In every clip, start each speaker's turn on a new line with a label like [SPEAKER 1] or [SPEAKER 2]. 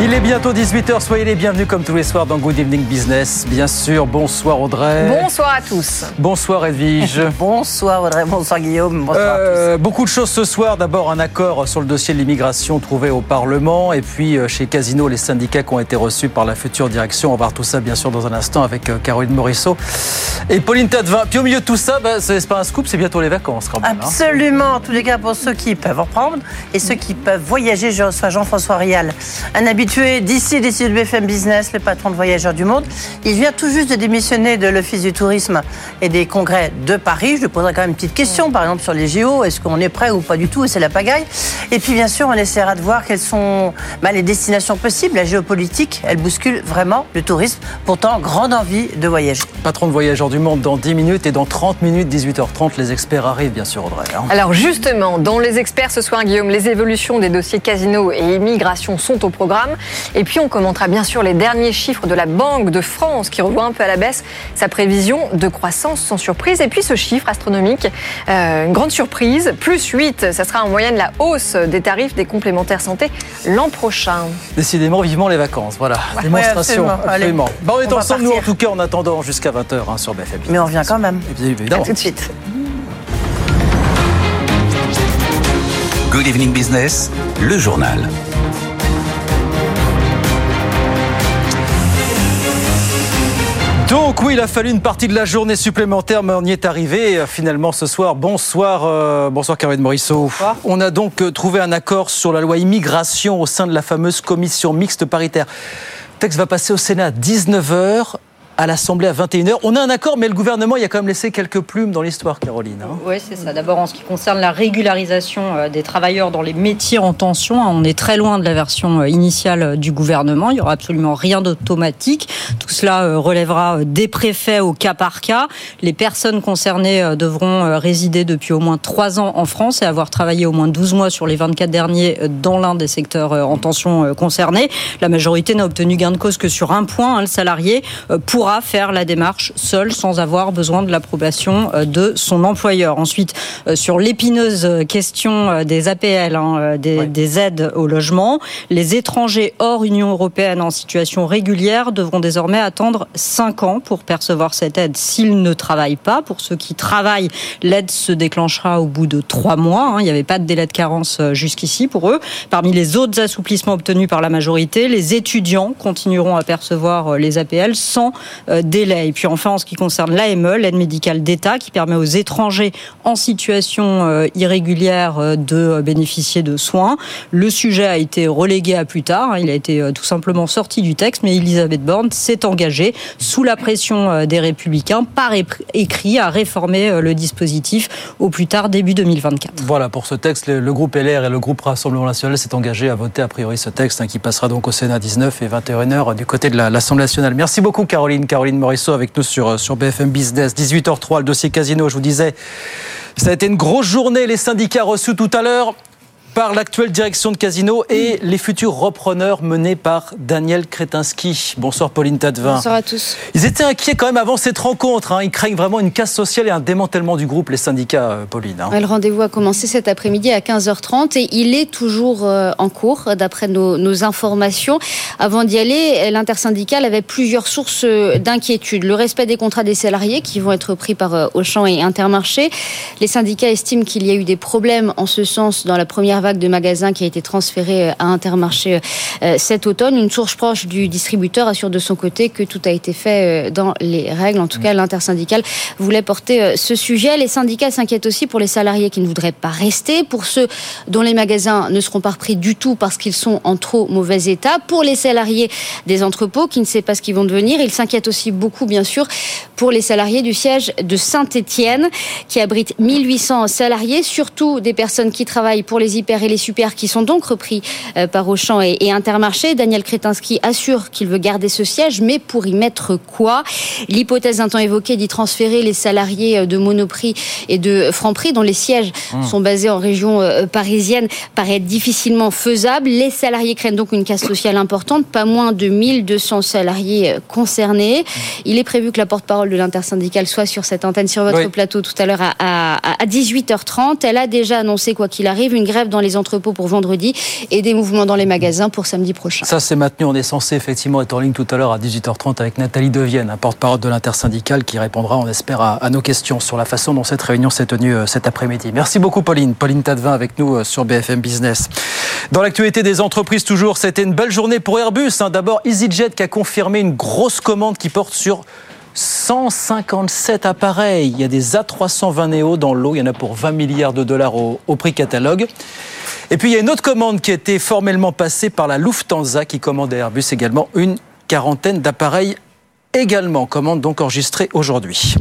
[SPEAKER 1] Il est bientôt 18h, soyez les bienvenus comme tous les soirs dans Good Evening Business. Bien sûr, bonsoir Audrey.
[SPEAKER 2] Bonsoir à tous.
[SPEAKER 1] Bonsoir Edwige.
[SPEAKER 2] bonsoir Audrey, bonsoir Guillaume, bonsoir
[SPEAKER 1] euh, Beaucoup de choses ce soir. D'abord un accord sur le dossier de l'immigration trouvé au Parlement et puis euh, chez Casino les syndicats qui ont été reçus par la future direction. On va voir tout ça bien sûr dans un instant avec euh, Caroline Morisseau et Pauline Tadevin. Puis au milieu de tout ça, bah, c'est pas un scoop, c'est bientôt les vacances quand même.
[SPEAKER 2] Hein. Absolument, en tous les cas pour ceux qui peuvent reprendre et ceux qui peuvent voyager. Je reçois Jean-François Rial, un habitué d'ici, d'ici de BFM Business, le patron de Voyageurs du Monde. Il vient tout juste de démissionner de l'Office du tourisme et des congrès de Paris. Je lui poserai quand même une petite question, par exemple sur les JO. Est-ce qu'on est prêt ou pas du tout? Et c'est la pagaille. Et puis bien sûr, on essaiera de voir quelles sont bah, les destinations possibles. La géopolitique, elle bouscule vraiment le tourisme. Pourtant, grande envie de voyager.
[SPEAKER 1] Patron de Voyageurs du Monde dans 10 minutes et dans 30 minutes, 18h30, les experts arrivent bien sûr, Audrey.
[SPEAKER 2] Hein. Alors justement, dans les experts ce soir, Guillaume, les évolutions des dossiers casino et immigration sont au programme. Et puis on commentera bien sûr les derniers chiffres de la Banque de France qui revoit un peu à la baisse sa prévision de croissance sans surprise. Et puis ce chiffre astronomique, euh, une grande surprise, plus 8, ça sera en moyenne la hausse des tarifs des complémentaires santé l'an prochain.
[SPEAKER 1] Décidément, vivement les vacances. Voilà, démonstration. absolument. Bon, on est ensemble, nous, en tout cas, en attendant jusqu'à 20h hein, sur BFM.
[SPEAKER 2] Mais on vient quand même.
[SPEAKER 1] évidemment.
[SPEAKER 2] tout de suite.
[SPEAKER 3] Good Evening Business, le journal.
[SPEAKER 1] Donc oui, il a fallu une partie de la journée supplémentaire, mais on y est arrivé euh, finalement ce soir. Bonsoir, euh, bonsoir Caroline Morisseau. On a donc euh, trouvé un accord sur la loi immigration au sein de la fameuse commission mixte paritaire. Le texte va passer au Sénat à 19h à l'Assemblée à 21h. On a un accord, mais le gouvernement il a quand même laissé quelques plumes dans l'histoire, Caroline. Hein.
[SPEAKER 4] oui, c'est ça. D'abord, en ce qui concerne la régularisation euh, des travailleurs dans les métiers en tension, hein, on est très loin de la version euh, initiale euh, du gouvernement. Il n'y aura absolument rien d'automatique. Tout cela relèvera des préfets au cas par cas. Les personnes concernées devront résider depuis au moins trois ans en France et avoir travaillé au moins 12 mois sur les 24 derniers dans l'un des secteurs en tension concernés. La majorité n'a obtenu gain de cause que sur un point. Hein, le salarié pourra faire la démarche seul sans avoir besoin de l'approbation euh, de son employeur. Ensuite, euh, sur l'épineuse question euh, des APL, hein, des, des, aides au logement, les étrangers hors Union européenne en situation régulière devront désormais attendre 5 ans pour percevoir cette aide s'ils ne travaillent pas. Pour ceux qui travaillent, l'aide se déclenchera au bout de 3 mois. Hein. Il n'y avait pas de délai de carence jusqu'ici pour eux. Parmi les autres assouplissements obtenus par la majorité, les étudiants continueront à percevoir les APL sans délai. Et puis enfin, en ce qui concerne l'AME, l'aide médicale d'État, qui permet aux étrangers en situation euh, irrégulière euh, de bénéficier de soins. Le sujet a été relégué à plus tard. Hein. Il a été tout simplement sorti du texte, mais Elisabeth Borne s'est engagée, sous la pression des Républicains, par écrit, à réformer le dispositif au plus tard début 2024.
[SPEAKER 1] Voilà, pour ce texte, le groupe LR et le groupe Rassemblement National s'est engagé à voter a priori ce texte, hein, qui passera donc au Sénat 19 et 21h du côté de l'Assemblée nationale. Merci beaucoup, Caroline. Caroline Morisseau avec nous sur, euh, BFM Business. 18h03, le dossier casino, je vous disais. Ça a été une grosse journée, les syndicats reçus tout à l'heure par l'actuelle direction de Casino et les futurs repreneurs menés par Daniel Kretinsky. Bonsoir Pauline Tadevin.
[SPEAKER 5] Bonsoir à tous.
[SPEAKER 1] Ils étaient inquiets quand même avant cette rencontre. Hein. Ils craignent vraiment une casse sociale et un démantèlement du groupe, les syndicats, euh, Pauline.
[SPEAKER 5] Hein. Le rendez-vous a commencé cet après-midi à 15h30 et il est toujours euh, en cours, d'après nos, informations. Avant d'y aller, l'intersyndicale avait plusieurs sources euh, d'inquiétude. Le respect des contrats des salariés qui vont être pris par Auchan et Intermarché. Les syndicats estiment qu'il y a eu des problèmes en ce sens dans la première vague de magasins qui a été transféré euh, à Intermarché euh, cet automne. Une source proche du distributeur assure de son côté que tout a été fait euh, dans les règles. En tout cas, l'intersyndicale voulait porter ce sujet. Les syndicats s'inquiètent aussi pour les salariés qui ne voudraient pas rester, pour ceux dont les magasins ne seront pas repris du tout parce qu'ils sont en trop mauvais état, pour les salariés des entrepôts qui ne savent pas ce qu'ils vont devenir. Ils s'inquiètent aussi beaucoup, bien sûr, pour les salariés du siège de Saint-Étienne qui abrite 1800 salariés, surtout des personnes qui travaillent pour les et les super qui sont donc repris par Auchan et, et Intermarché. Daniel Kretinsky assure qu'il veut garder ce siège, mais pour y mettre quoi? L'hypothèse un temps évoquée d'y transférer les salariés de Monoprix et de Franprix, dont les sièges mmh. sont basés en région parisienne, paraît difficilement faisable. Les salariés craignent donc une casse sociale importante, pas moins de 1200 salariés concernés. Il est prévu que la porte-parole de l'intersyndicale soit sur cette antenne, sur votre plateau tout à l'heure à, à 18h30. Elle a déjà annoncé, quoi qu'il arrive, une grève dans les entrepôts pour vendredi et des mouvements dans les magasins pour samedi prochain.
[SPEAKER 1] Ça, c'est maintenu. On est censé effectivement être en ligne tout à l'heure à 18h30 avec Nathalie Devienne, porte-parole de l'intersyndicale, qui répondra, on espère, à, nos questions sur la façon dont cette réunion s'est tenue euh, cet après-midi. Merci beaucoup, Pauline. Pauline Tadevin avec nous euh, sur BFM Business. Dans l'actualité des entreprises, toujours, c'était une belle journée pour Airbus. Hein. D'abord, EasyJet qui a confirmé une grosse commande qui porte sur 157 appareils. Il y a des A320 Neo dans l'eau. Il y en a pour 20 milliards de dollars au, prix catalogue. Et puis il y a une autre commande qui a été formellement passée par la Lufthansa qui commande à Airbus également une quarantaine d'appareils également. Commande donc enregistrée aujourd'hui.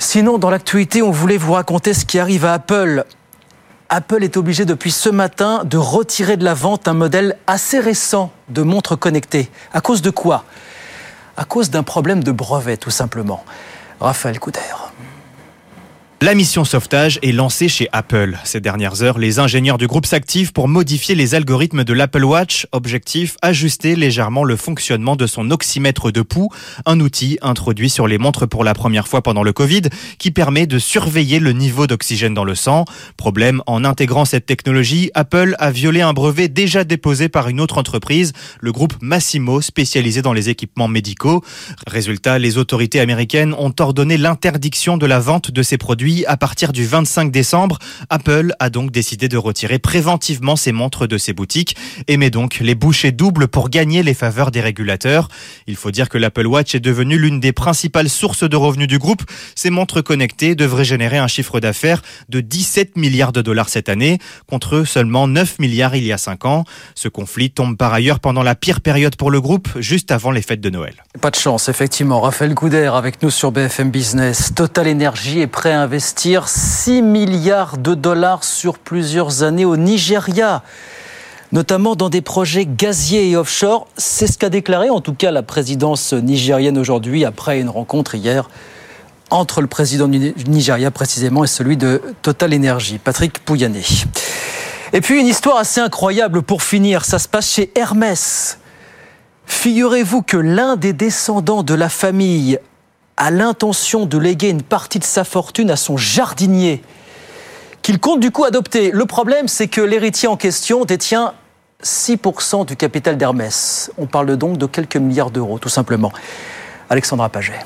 [SPEAKER 1] Sinon, dans l'actualité, on voulait vous raconter ce qui arrive à Apple. Apple est obligé depuis ce matin de retirer de la vente un modèle assez récent de montre connectée. À cause de quoi? À cause d'un problème de brevet, tout simplement. Raphaël Couder.
[SPEAKER 6] La mission sauvetage est lancée chez Apple. Ces dernières heures, les ingénieurs du groupe s'activent pour modifier les algorithmes de l'Apple Watch. Objectif, ajuster légèrement le fonctionnement de son oxymètre de pouls, un outil introduit sur les montres pour la première fois pendant le Covid, qui permet de surveiller le niveau d'oxygène dans le sang. Problème, en intégrant cette technologie, Apple a violé un brevet déjà déposé par une autre entreprise, le groupe Massimo, spécialisé dans les équipements médicaux. Résultat, les autorités américaines ont ordonné l'interdiction de la vente de ces produits à partir du 25 décembre, Apple a donc décidé de retirer préventivement ses montres de ses boutiques et met donc les bouchées doubles pour gagner les faveurs des régulateurs. Il faut dire que l'Apple Watch est devenu l'une des principales sources de revenus du groupe. Ces montres connectées devraient générer un chiffre d'affaires de 17 milliards de dollars cette année, contre seulement 9 milliards il y a 5 ans. Ce conflit tombe par ailleurs pendant la pire période pour le groupe, juste avant les fêtes de Noël.
[SPEAKER 1] Pas de chance, effectivement. Raphaël Couder avec nous sur BFM Business. Total Energy est prêt à investir investir 6 milliards de dollars sur plusieurs années au Nigeria notamment dans des projets gaziers et offshore. C'est ce qu'a déclaré en tout cas la présidence nigérienne aujourd'hui après une rencontre hier entre le président du Nigeria précisément et celui de Total Energy, Patrick Pouyanné. Et puis une histoire assez incroyable pour finir, ça se passe chez Hermès. Figurez-vous que l'un des descendants de la famille a l'intention de léguer une partie de sa fortune à son jardinier, qu'il compte du coup adopter. Le problème, c'est que l'héritier en question détient 6% du capital d'Hermès. On parle donc de quelques milliards d'euros, tout simplement. Alexandra Paget.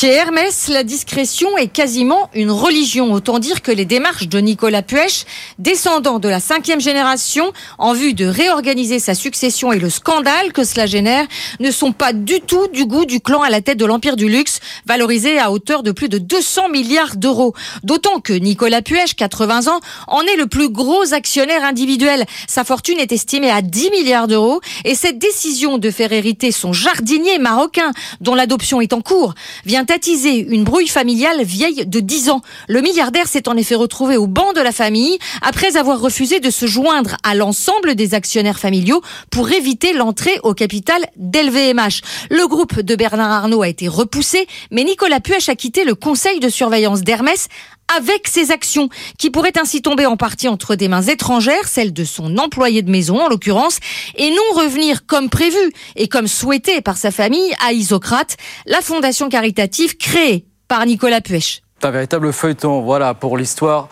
[SPEAKER 7] Chez Hermès, la discrétion est quasiment une religion. Autant dire que les démarches de Nicolas Puech, descendant de la cinquième génération, en vue de réorganiser sa succession et le scandale que cela génère, ne sont pas du tout du goût du clan à la tête de l'empire du luxe, valorisé à hauteur de plus de 200 milliards d'euros. D'autant que Nicolas Puech, 80 ans, en est le plus gros actionnaire individuel. Sa fortune est estimée à 10 milliards d'euros et cette décision de faire hériter son jardinier marocain, dont l'adoption est en cours, vient attiser une brouille familiale vieille de 10 ans. Le milliardaire s'est en effet retrouvé au banc de la famille après avoir refusé de se joindre à l'ensemble des actionnaires familiaux pour éviter l'entrée au capital d'LVMH. Le groupe de Bernard Arnault a été repoussé, mais Nicolas Puech a quitté le conseil de surveillance d'Hermès avec ses actions, qui pourraient ainsi tomber en partie entre des mains étrangères, celles de son employé de maison en l'occurrence, et non revenir comme prévu et comme souhaité par sa famille à Isocrate, la fondation caritative créée par Nicolas Puech.
[SPEAKER 1] Un véritable feuilleton, voilà, pour l'histoire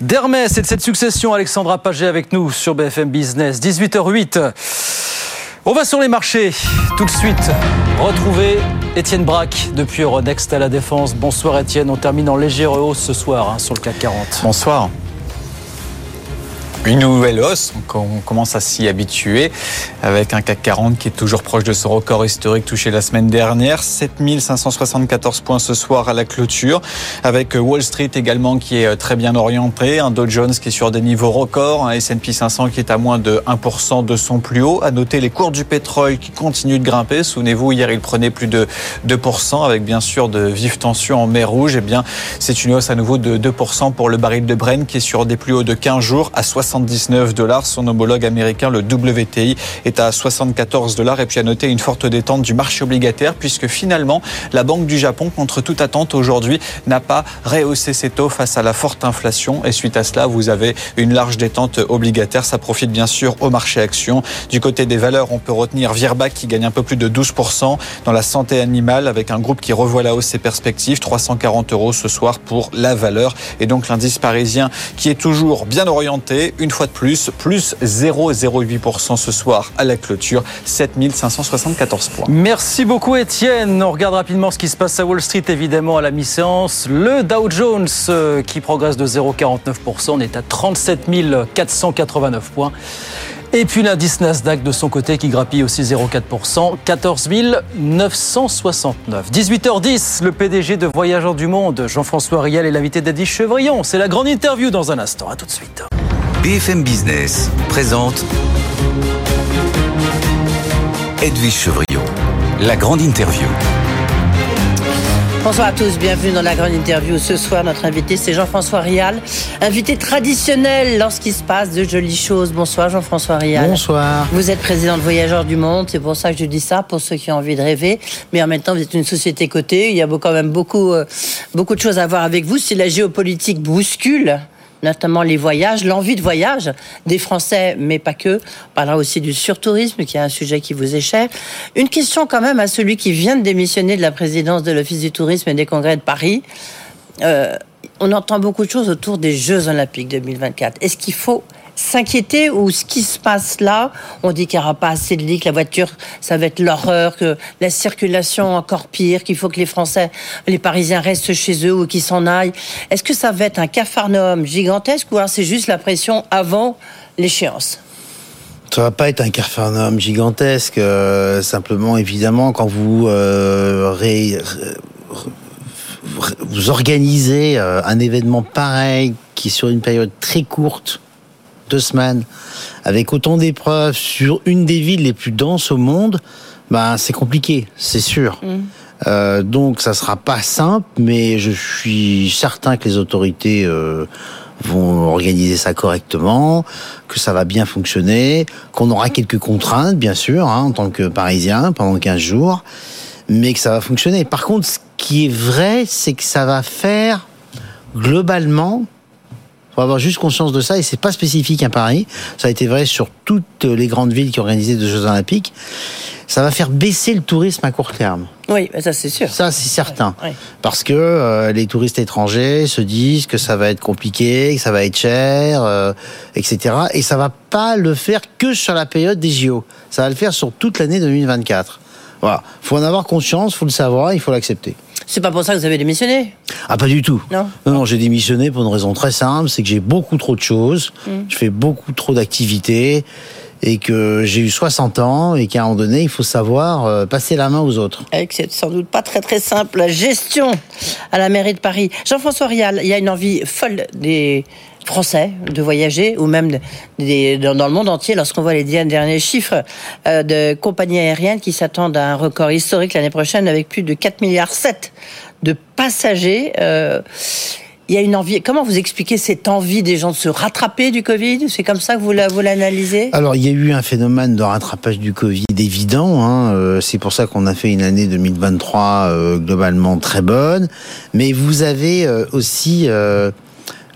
[SPEAKER 1] d'Hermès et de cette succession. Alexandra Paget avec nous sur BFM Business, 18h08. On va sur les marchés tout de suite. Retrouver Étienne Braque depuis Euronext à la Défense. Bonsoir Étienne, on termine en légère hausse ce soir hein, sur le CAC 40.
[SPEAKER 8] Bonsoir. Une nouvelle hausse. On commence à s'y habituer avec un CAC 40 qui est toujours proche de son record historique touché la semaine dernière. 7574 points ce soir à la clôture avec Wall Street également qui est très bien orienté. Un Dow Jones qui est sur des niveaux records. Un S&P 500 qui est à moins de 1% de son plus haut. À noter les cours du pétrole qui continuent de grimper. Souvenez-vous, hier, il prenait plus de 2% avec bien sûr de vives tensions en mer Rouge. Eh bien, c'est une hausse à nouveau de 2% pour le baril de Brent qui est sur des plus hauts de 15 jours à 60 79 dollars. Son homologue américain, le WTI, est à 74 dollars. Et puis à noter une forte détente du marché obligataire puisque finalement, la Banque du Japon, contre toute attente aujourd'hui, n'a pas rehaussé ses taux face à la forte inflation. Et suite à cela, vous avez une large détente obligataire. Ça profite bien sûr au marché action. Du côté des valeurs, on peut retenir Virbac qui gagne un peu plus de 12% dans la santé animale avec un groupe qui revoit la hausse ses perspectives. 340 euros ce soir pour la valeur. Et donc l'indice parisien qui est toujours bien orienté une fois de plus, plus 0,08% ce soir à la clôture, 7574 points.
[SPEAKER 1] Merci beaucoup Étienne. On regarde rapidement ce qui se passe à Wall Street évidemment à la mi-séance. Le Dow Jones euh, qui progresse de 0,49%, on est à 37 489 points. Et puis l'indice Nasdaq de son côté qui grappille aussi 0,4%, 14 969. 18h10, le PDG de Voyageurs du Monde, Jean-François Riel est l'invité d'Eddie Chevrillon. C'est la grande interview dans un instant. À tout de suite.
[SPEAKER 3] BFM Business présente Edwige Chevrillon, la grande interview.
[SPEAKER 2] Bonsoir à tous, bienvenue dans la grande interview. Ce soir, notre invité, c'est Jean-François Rial, invité traditionnel lorsqu'il se passe de jolies choses. Bonsoir Jean-François Rial.
[SPEAKER 9] Bonsoir.
[SPEAKER 2] Vous êtes président de Voyageurs du Monde, c'est pour ça que je dis ça, pour ceux qui ont envie de rêver. Mais en même temps, vous êtes une société cotée, il y a quand même beaucoup, euh, beaucoup de choses à voir avec vous. Si la géopolitique bouscule, notamment les voyages, l'envie de voyage des Français, mais pas que. On parlera aussi du surtourisme, qui est un sujet qui vous est cher. Une question quand même à celui qui vient de démissionner de la présidence de l'Office du tourisme et des congrès de Paris. Euh, on entend beaucoup de choses autour des Jeux Olympiques 2024. Est-ce qu'il faut s'inquiéter ou ce qui se passe là On dit qu'il n'y aura pas assez de lits, que la voiture, ça va être l'horreur, que la circulation encore pire, qu'il faut que les Français, les Parisiens restent chez eux ou qu'ils s'en aillent. Est-ce que ça va être un cafarnaum gigantesque ou alors c'est juste la pression avant l'échéance?
[SPEAKER 9] Ça va pas être un cafarnaum gigantesque. Euh, simplement, évidemment, quand vous euh, vous organisez euh, un événement pareil qui sur une période très courte deux semaines, avec autant d'épreuves sur une des villes les plus denses au monde, ben c'est compliqué, c'est sûr. Mm. Euh, donc ça sera pas simple, mais je suis certain que les autorités euh, vont organiser ça correctement, que ça va bien fonctionner, qu'on aura quelques contraintes, bien sûr, hein, en tant que Parisien, pendant 15 jours, mais que ça va fonctionner. Par contre, ce qui est vrai, c'est que ça va faire globalement faut avoir juste conscience de ça et c'est pas spécifique à Paris. Ça a été vrai sur toutes les grandes villes qui organisaient des Jeux Olympiques. Ça va faire baisser le tourisme à court terme.
[SPEAKER 2] Oui, ça c'est sûr.
[SPEAKER 9] Ça c'est certain. Parce que euh, les touristes étrangers se disent que ça va être compliqué, que ça va être cher, euh, etc. Et ça va pas le faire que sur la période des JO. Ça va le faire sur toute l'année 2024. Voilà. Faut en avoir conscience, faut le savoir, il faut l'accepter.
[SPEAKER 2] C'est pas pour ça que vous avez démissionné?
[SPEAKER 9] Ah, pas du tout.
[SPEAKER 2] Non.
[SPEAKER 9] Non, j'ai démissionné pour une raison très simple, c'est que j'ai beaucoup trop de choses, mm. je fais beaucoup trop d'activités et que j'ai eu 60 ans et qu'à un moment donné, il faut savoir euh, passer la main aux autres.
[SPEAKER 2] C'est sans doute pas très très simple. La gestion à la mairie de Paris. Jean-François Rial, il y a une envie folle des français de voyager ou même dans, le monde entier lorsqu'on voit les derniers chiffres euh, de compagnies aériennes qui s'attendent à un record historique l'année prochaine avec plus de 4 milliards 7 de passagers. Euh, il y a une envie. Comment vous expliquez cette envie des gens de se rattraper du Covid? C'est comme ça que vous l'analysez?
[SPEAKER 9] Alors, il y a eu un phénomène de rattrapage du Covid évident. Hein. Euh, c'est pour ça qu'on a fait une année 2023 globalement très bonne. Mais vous avez aussi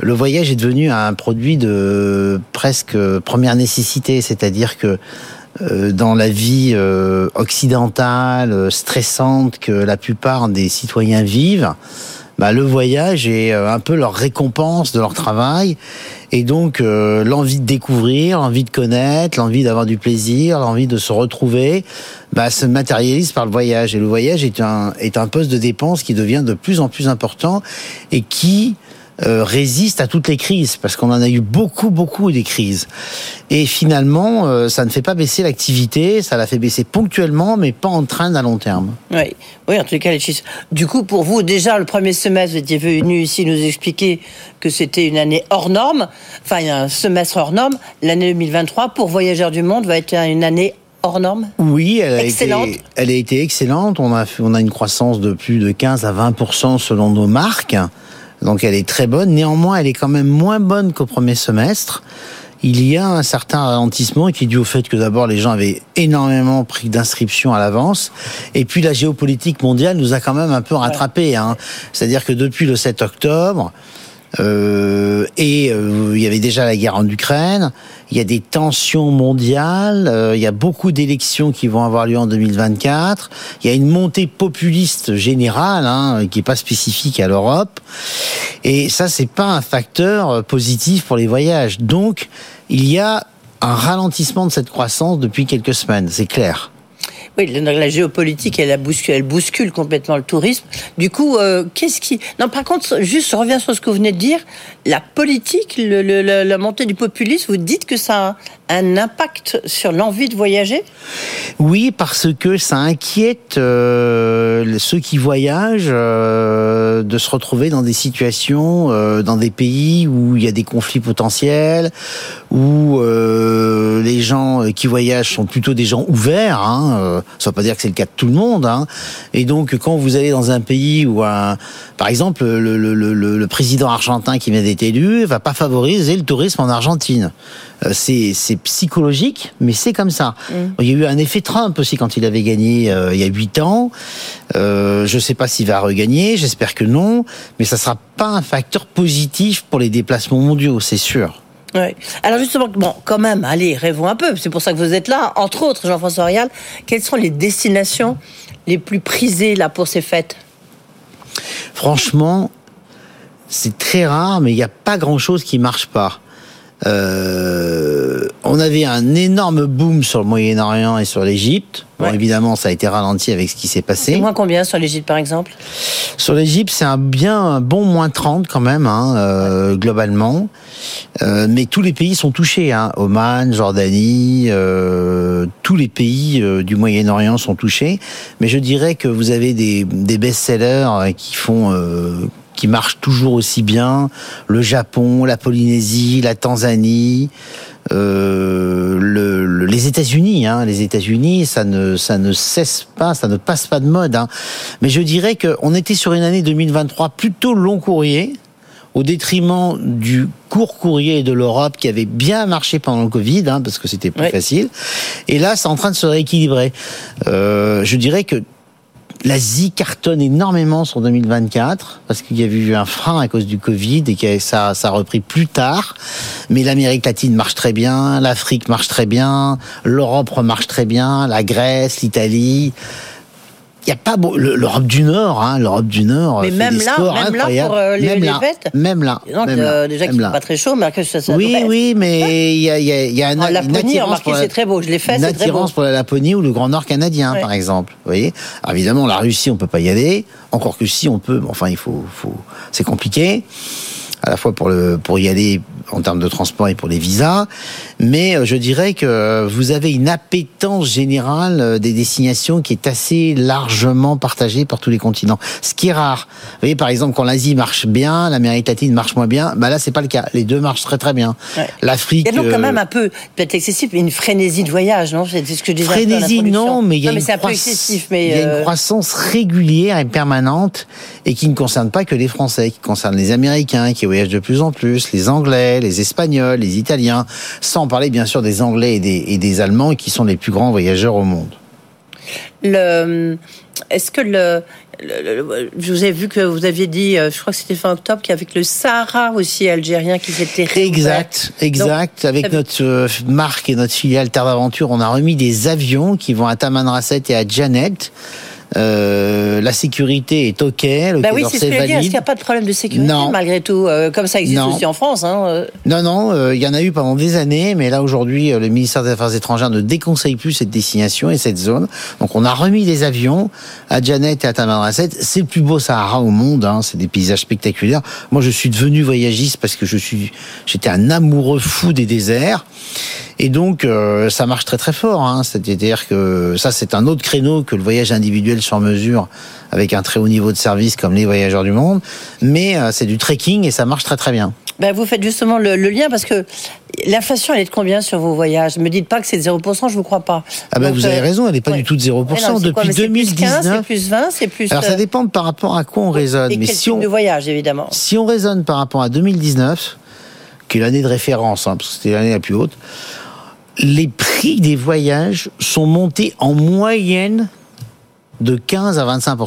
[SPEAKER 9] le voyage est devenu un produit de presque première nécessité, c'est-à-dire que euh, dans la vie euh, occidentale, euh, stressante que la plupart des citoyens vivent, bah, le voyage est un peu leur récompense de leur travail. Et donc l'envie de découvrir, l'envie de connaître, l'envie d'avoir du plaisir, l'envie de se retrouver, bah, se matérialise par le voyage. Et le voyage est un, est un poste de dépense qui devient de plus en plus important et qui euh, résiste à toutes les crises, parce qu'on en a eu beaucoup, beaucoup des crises. Et finalement, euh, ça ne fait pas baisser l'activité, ça la fait baisser ponctuellement, mais pas en train à long terme.
[SPEAKER 2] Oui, oui en tout cas, les chiffres. Du coup, pour vous, déjà, le premier semestre, vous étiez venu ici nous expliquer que c'était une année hors norme, enfin, un semestre hors norme. L'année 2023, pour Voyageurs du Monde, va être une année hors norme
[SPEAKER 9] Oui, elle a,
[SPEAKER 2] excellente.
[SPEAKER 9] Été, elle a été excellente. On a, on a une croissance de plus de 15 à 20% selon nos marques. Donc elle est très bonne. Néanmoins, elle est quand même moins bonne qu'au premier semestre. Il y a un certain ralentissement qui est dû au fait que d'abord les gens avaient énormément pris d'inscriptions à l'avance, et puis la géopolitique mondiale nous a quand même un peu rattrapé. Hein. C'est-à-dire que depuis le 7 octobre, euh, et euh, il y avait déjà la guerre en Ukraine. Il y a des tensions mondiales. Euh, il y a beaucoup d'élections qui vont avoir lieu en 2024. Il y a une montée populiste générale hein, qui est pas spécifique à l'Europe. Et ça, c'est pas un facteur positif pour les voyages. Donc, il y a un ralentissement de cette croissance depuis quelques semaines. C'est clair.
[SPEAKER 2] Oui, la géopolitique, elle, bouscule, bouscule complètement le tourisme. Du coup, euh, qu'est-ce qui... Non, par contre, juste, je reviens sur ce que vous venez de dire. La politique, le, la montée du populisme, vous dites que ça un impact sur l'envie de voyager?
[SPEAKER 9] Oui, parce que ça inquiète euh, ceux qui voyagent euh, de se retrouver dans des situations, euh, dans des pays où il y a des conflits potentiels, où les gens qui voyagent sont plutôt des gens ouverts. Hein, ça ne veut pas dire que c'est le cas de tout le monde. Hein, et donc, quand vous allez dans un pays où, par exemple, le, le, président argentin qui vient d'être élu va pas favoriser le tourisme en Argentine. C'est psychologique, mais c'est comme ça. Mm. Il y a eu un effet Trump aussi quand il avait gagné euh, il y a huit ans. Euh, je ne sais pas s'il va regagner, j'espère que non, mais ça sera pas un facteur positif pour les déplacements mondiaux, c'est sûr.
[SPEAKER 2] Oui. Alors justement, bon, quand même, allez, rêvons un peu. C'est pour ça que vous êtes là. Entre autres, Jean-François Rial, quelles sont les destinations les plus prisées là pour ces fêtes?
[SPEAKER 9] Franchement, c'est très rare, mais il n'y a pas grand-chose qui marche pas. Euh, on avait un énorme boom sur le Moyen-Orient et sur l'Égypte. Bon, évidemment, ça a été ralenti avec ce qui s'est passé.
[SPEAKER 2] Moins combien sur l'Égypte, par exemple?
[SPEAKER 9] Sur l'Égypte, c'est un bien un bon moins 30 quand même, hein, euh, globalement. Euh, mais tous les pays sont touchés. Hein. Oman, Jordanie, euh, tous les pays euh, du Moyen-Orient sont touchés. Mais je dirais que vous avez des, des best-sellers qui font qui marche toujours aussi bien. Le Japon, la Polynésie, la Tanzanie, euh, le, les États-Unis. Hein. Les États-Unis, ça ne, ça ne cesse pas, ça ne passe pas de mode. Hein. Mais je dirais qu'on était sur une année 2023 plutôt long courrier au détriment du court courrier de l'Europe qui avait bien marché pendant le Covid, hein, parce que c'était plus facile. Et là, c'est en train de se rééquilibrer. Euh, je dirais que L'Asie cartonne énormément sur 2024 parce qu'il y a eu un frein à cause du Covid et que ça, ça a repris plus tard. Mais l'Amérique latine marche très bien, l'Afrique marche très bien, l'Europe marche très bien, la Grèce, l'Italie il y a pas l'Europe du Nord, hein, l'Europe du Nord.
[SPEAKER 2] Mais même là, même là pour euh, les,
[SPEAKER 9] même
[SPEAKER 2] les
[SPEAKER 9] là,
[SPEAKER 2] fêtes.
[SPEAKER 9] Même là.
[SPEAKER 2] Donc,
[SPEAKER 9] même
[SPEAKER 2] euh, déjà qu'il n'est pas très chaud, mais que ça, ça
[SPEAKER 9] Oui, oui, mais il y a, y, a, y a un,
[SPEAKER 2] oh,
[SPEAKER 9] une
[SPEAKER 2] Laponie,
[SPEAKER 9] attirance pour la,
[SPEAKER 2] c'est très beau. Je l'ai fait,
[SPEAKER 9] Une
[SPEAKER 2] c'est très beau.
[SPEAKER 9] attirance pour la Laponie ou le Grand Nord canadien,
[SPEAKER 2] Ouais.
[SPEAKER 9] par exemple. Vous voyez. Alors, évidemment, la Russie, on peut pas y aller. Encore que si, on peut. Mais enfin, il faut, faut. C'est compliqué à la fois pour le pour y aller en termes de transport et pour les visas, mais euh, je dirais que vous avez une appétence générale euh, des destinations qui est assez largement partagée par tous les continents, ce qui est rare. Vous voyez par exemple quand l'Asie marche bien, l'Amérique latine marche moins bien, bah là c'est pas le cas. Les deux marchent très très bien.
[SPEAKER 2] Ouais.
[SPEAKER 9] L'Afrique.
[SPEAKER 2] Il y a donc quand
[SPEAKER 9] euh,
[SPEAKER 2] même un peu, peut-être excessif, mais une frénésie de voyage, non? C'est ce que je disais.
[SPEAKER 9] Frénésie, non, mais il y a,
[SPEAKER 2] Non,
[SPEAKER 9] une,
[SPEAKER 2] un excessif, mais
[SPEAKER 9] il y a
[SPEAKER 2] euh,
[SPEAKER 9] une croissance régulière et permanente et qui ne concerne pas que les Français, qui concerne les Américains qui voyagent de plus en plus, les Anglais, les Espagnols, les Italiens, sans parler bien sûr des Anglais et des, et des Allemands qui sont les plus grands voyageurs au monde.
[SPEAKER 2] le, est-ce que le, le- le- je vous ai vu que vous aviez dit, euh, je crois que c'était fin octobre, qu'avec le Sahara aussi algérien qui s'était.
[SPEAKER 9] Exact, exact. Avec notre euh, marque et notre filiale Terre d'Aventure, on a remis des avions qui vont à Tamanrasset et à Janet. Euh, la sécurité est ok. Le
[SPEAKER 2] Bah oui, c'est ce que je veux dire. Est-ce
[SPEAKER 9] valide.
[SPEAKER 2] qu'il n'y a pas de problème de sécurité
[SPEAKER 9] Non.
[SPEAKER 2] malgré tout euh, Comme ça existe
[SPEAKER 9] Non.
[SPEAKER 2] aussi en France. Hein, euh.
[SPEAKER 9] Non, non, euh, il y en a eu pendant des années, mais là aujourd'hui, le ministère des Affaires étrangères ne déconseille plus cette destination et cette zone. Donc on a remis des avions à Janet et à Tamanrasset. C'est le plus beau Sahara au monde, hein, c'est des paysages spectaculaires. Moi, je suis devenu voyagiste parce que je suis, j'étais un amoureux fou des déserts. Et donc, ça marche très très fort. Hein. C'est-à-dire que ça, c'est un autre créneau que le voyage individuel sur mesure avec un très haut niveau de service comme les voyageurs du monde. Mais euh, c'est du trekking et ça marche très très bien.
[SPEAKER 2] Ben, vous faites justement le, le lien parce que l'inflation, elle est de combien sur vos voyages? Ne me dites pas que c'est de 0%, je ne vous crois pas.
[SPEAKER 9] Ah ben
[SPEAKER 2] Donc,
[SPEAKER 9] vous avez
[SPEAKER 2] euh,
[SPEAKER 9] raison, elle n'est pas
[SPEAKER 2] ouais.
[SPEAKER 9] du tout de 0%.
[SPEAKER 2] Ouais, non, c'est quoi,
[SPEAKER 9] Depuis
[SPEAKER 2] 15,
[SPEAKER 9] 2019.
[SPEAKER 2] c'est plus 20, c'est plus.
[SPEAKER 9] Alors ça
[SPEAKER 2] euh,
[SPEAKER 9] dépend par rapport à quoi on raisonne.
[SPEAKER 2] Et
[SPEAKER 9] Mais
[SPEAKER 2] quel
[SPEAKER 9] si
[SPEAKER 2] type
[SPEAKER 9] on,
[SPEAKER 2] de voyage, évidemment.
[SPEAKER 9] si on raisonne par rapport à 2019, qui est l'année de référence, hein, parce que c'était l'année la plus haute, les prix des voyages sont montés en moyenne de 15 à 25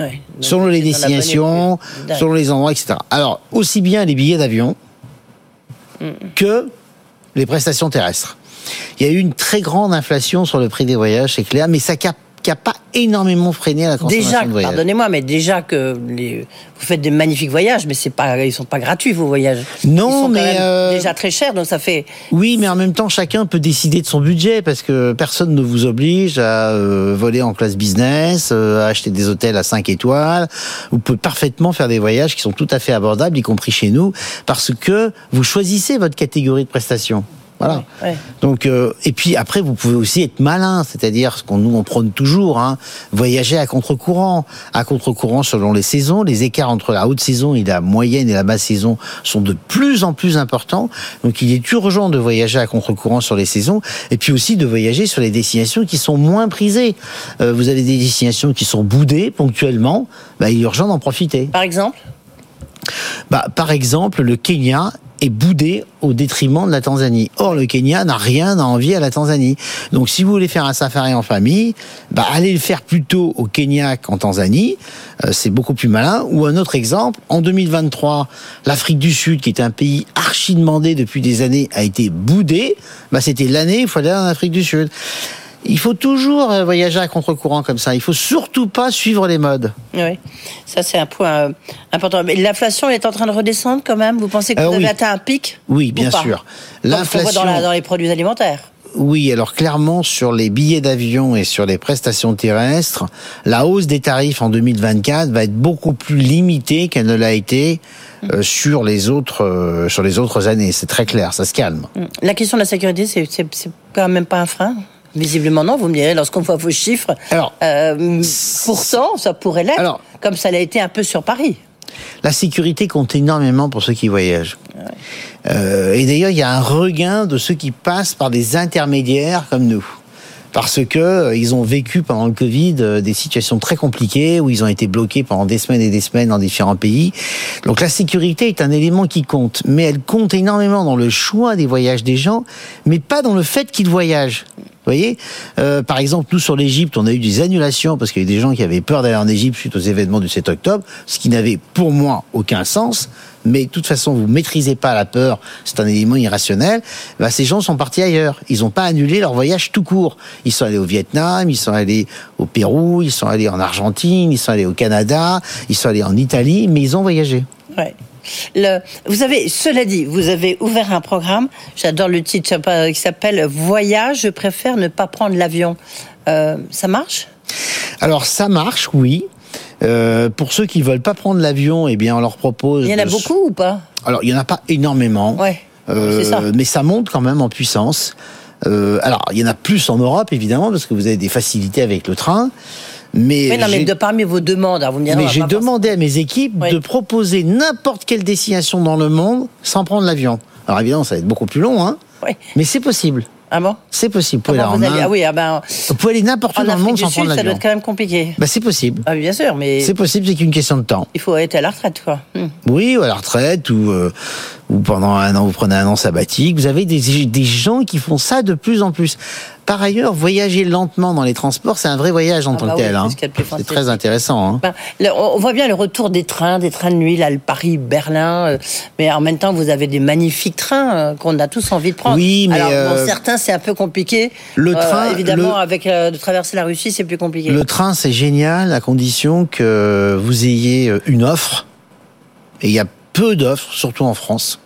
[SPEAKER 2] Ouais.
[SPEAKER 9] selon les destinations, selon les endroits, etc. Alors, aussi bien les billets d'avion
[SPEAKER 2] Mm.
[SPEAKER 9] que les prestations terrestres. Il y a eu une très grande inflation sur le prix des voyages, c'est clair, mais ça n'a pas énormément freiné la consommation
[SPEAKER 2] Déjà,
[SPEAKER 9] de voyage.
[SPEAKER 2] pardonnez-moi, mais déjà que les, vous faites des magnifiques voyages, mais c'est pas, ils sont pas gratuits vos voyages.
[SPEAKER 9] Non,
[SPEAKER 2] ils sont quand
[SPEAKER 9] mais,
[SPEAKER 2] même
[SPEAKER 9] euh,
[SPEAKER 2] déjà très chers, donc ça fait.
[SPEAKER 9] Oui, mais en même temps, chacun peut décider de son budget parce que personne ne vous oblige à euh, voler en classe business, euh, à acheter des hôtels à 5 étoiles. Vous pouvez parfaitement faire des voyages qui sont tout à fait abordables, y compris chez nous, parce que vous choisissez votre catégorie de prestations. Voilà.
[SPEAKER 2] Ouais.
[SPEAKER 9] Donc, euh, et puis après, vous pouvez aussi être malin, c'est-à-dire ce qu'on nous on prône toujours, hein, voyager à contre-courant, à contre-courant selon les saisons. Les écarts entre la haute saison et la moyenne et la basse saison sont de plus en plus importants. Donc, il est urgent de voyager à contre-courant sur les saisons, et puis aussi de voyager sur les destinations qui sont moins prisées. Euh, vous avez des destinations qui sont boudées ponctuellement, bah, il est urgent d'en profiter.
[SPEAKER 2] Par exemple?
[SPEAKER 9] Bah, par exemple, le Kenya boudé au détriment de la Tanzanie. Or, le Kenya n'a rien à envier à la Tanzanie. Donc, si vous voulez faire un safari en famille, bah, allez le faire plutôt au Kenya qu'en Tanzanie. Euh, c'est beaucoup plus malin. Ou un autre exemple, en 2023, l'Afrique du Sud, qui est un pays archi demandé depuis des années, a été boudé. Bah, c'était l'année il fallait aller en Afrique du Sud. Il faut toujours euh, voyager à contre-courant comme ça. Il faut surtout pas suivre les modes.
[SPEAKER 2] Oui, ça c'est un point euh, important. Mais l'inflation est en train de redescendre quand même? Vous pensez que
[SPEAKER 9] Euh,
[SPEAKER 2] vous avez
[SPEAKER 9] oui.
[SPEAKER 2] atteint un pic?
[SPEAKER 9] Oui,
[SPEAKER 2] ou
[SPEAKER 9] bien sûr. L'inflation.
[SPEAKER 2] dans, dans les produits alimentaires.
[SPEAKER 9] Oui, alors clairement sur les billets d'avion et sur les prestations terrestres, la hausse des tarifs en 2024 va être beaucoup plus limitée qu'elle ne l'a été euh, sur les autres euh, sur les autres années. C'est très clair, ça se calme.
[SPEAKER 2] La question de la sécurité, c'est quand même pas un frein? Visiblement non, vous me direz lorsqu'on voit vos chiffres.
[SPEAKER 9] Alors,
[SPEAKER 2] Euh, pourtant, ça pourrait l'être, comme ça l'a été un peu sur Paris.
[SPEAKER 9] La sécurité compte énormément pour ceux qui voyagent. Euh, et d'ailleurs, il y a un regain de ceux qui passent par des intermédiaires comme nous. Parce que euh, ils ont vécu pendant le Covid euh, des situations très compliquées où ils ont été bloqués pendant des semaines et des semaines dans différents pays. Donc la sécurité est un élément qui compte, mais elle compte énormément dans le choix des voyages des gens, mais pas dans le fait qu'ils voyagent. Vous voyez, Euh, par exemple, nous sur l'Égypte, on a eu des annulations parce qu'il y avait des gens qui avaient peur d'aller en Égypte suite aux événements du 7 octobre, ce qui n'avait pour moi aucun sens. Mais de toute façon, vous maîtrisez pas la peur, c'est un élément irrationnel. Bah, ces gens sont partis ailleurs. Ils n'ont pas annulé leur voyage tout court. Ils sont allés au Vietnam, ils sont allés au Pérou, ils sont allés en Argentine, ils sont allés au Canada, ils sont allés en Italie, mais ils ont voyagé.
[SPEAKER 2] Ouais. Le, vous avez, cela dit, vous avez ouvert un programme, j'adore le titre, qui s'appelle Voyage, je préfère ne pas prendre l'avion. Euh, ça marche?
[SPEAKER 9] Alors ça marche, oui. Euh, pour ceux qui veulent pas prendre l'avion, eh bien on leur propose.
[SPEAKER 2] Il y en a
[SPEAKER 9] de-
[SPEAKER 2] beaucoup ou pas
[SPEAKER 9] Alors il y en a pas énormément.
[SPEAKER 2] Ouais.
[SPEAKER 9] Euh,
[SPEAKER 2] c'est ça.
[SPEAKER 9] Mais ça monte quand même en puissance. Euh, alors, il y en a plus en Europe, évidemment, parce que vous avez des facilités avec le train. Mais,
[SPEAKER 2] Mais non, mais de parmi vos demandes, alors vous me direz,
[SPEAKER 9] mais j'ai demandé à mes équipes
[SPEAKER 2] Oui.
[SPEAKER 9] de proposer n'importe quelle destination dans le monde sans prendre l'avion. Alors évidemment, ça va être beaucoup plus long, hein.
[SPEAKER 2] Oui.
[SPEAKER 9] Mais c'est possible.
[SPEAKER 2] Ah bon
[SPEAKER 9] C'est possible. Vous pouvez,
[SPEAKER 2] Comment
[SPEAKER 9] aller
[SPEAKER 2] vous allez-. Ah oui, ah ben,
[SPEAKER 9] vous pouvez aller n'importe où dans le monde sans prendre
[SPEAKER 2] ça doit
[SPEAKER 9] l'avion.
[SPEAKER 2] être quand même compliqué.
[SPEAKER 9] Bah, c'est possible.
[SPEAKER 2] Ah, bien sûr, mais
[SPEAKER 9] C'est possible, c'est qu'une question de temps.
[SPEAKER 2] il faut être à la retraite, quoi. Hmm.
[SPEAKER 9] Oui, ou à la retraite, ou, euh, ou pendant un an, vous prenez un an sabbatique. Vous avez des, des gens qui font ça de plus en plus. Par ailleurs, voyager lentement dans les transports, c'est un vrai voyage en
[SPEAKER 2] Ah
[SPEAKER 9] tant
[SPEAKER 2] bah
[SPEAKER 9] que
[SPEAKER 2] oui,
[SPEAKER 9] tel.
[SPEAKER 2] c'est
[SPEAKER 9] hein. C'est très intéressant. hein.
[SPEAKER 2] Ben, le- on voit bien le retour des trains, des trains de nuit, là, le Paris-Berlin. euh, mais en même temps, vous avez des magnifiques trains euh, qu'on a tous envie de prendre.
[SPEAKER 9] Oui, mais,
[SPEAKER 2] Alors, bon,
[SPEAKER 9] euh,
[SPEAKER 2] certains, c'est un peu compliqué.
[SPEAKER 9] Le train,
[SPEAKER 2] évidemment,
[SPEAKER 9] le-
[SPEAKER 2] avec de traverser la Russie, c'est plus compliqué.
[SPEAKER 9] Le train, c'est génial à condition que vous ayez une offre. Et il y a peu d'offres, surtout en France.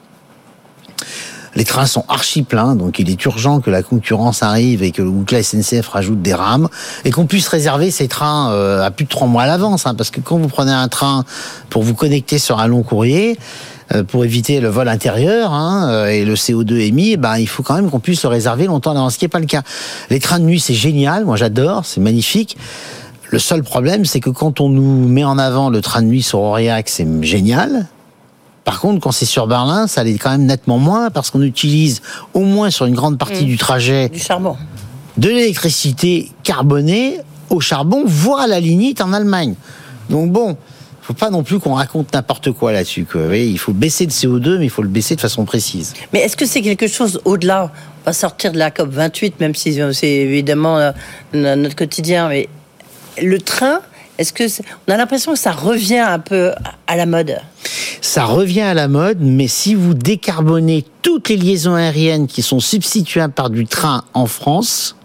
[SPEAKER 9] Les trains sont archi pleins, donc il est urgent que la concurrence arrive et que, ou la SNCF rajoute des rames et qu'on puisse réserver ces trains euh, à plus de trois mois à l'avance. hein, parce que quand vous prenez un train pour vous connecter sur un long courrier, euh, pour éviter le vol intérieur hein, euh, et le CO2 émis, ben, il faut quand même qu'on puisse le réserver longtemps à l'avance, ce qui n'est pas le cas. Les trains de nuit, c'est génial, moi j'adore, c'est magnifique. Le seul problème, c'est que quand on nous met en avant le train de nuit sur Aurillac, c'est génial. Par contre, quand c'est sur Berlin, ça l'est quand même nettement moins parce qu'on utilise au moins sur une grande partie du trajet
[SPEAKER 2] Du charbon.
[SPEAKER 9] de l'électricité carbonée au charbon, voire à la lignite en Allemagne. Donc bon, faut pas non plus qu'on raconte n'importe quoi là-dessus. il faut baisser le CO2, mais il faut le baisser de façon précise.
[SPEAKER 2] Mais est-ce que c'est quelque chose au-delà? On va sortir de la COP 28, même si euh, c'est évidemment euh, notre quotidien. Mais le train, est-ce que on a l'impression que ça revient un peu à la mode
[SPEAKER 9] Ça revient à la mode, mais si vous décarbonez toutes les liaisons aériennes qui sont substituables par du train en France,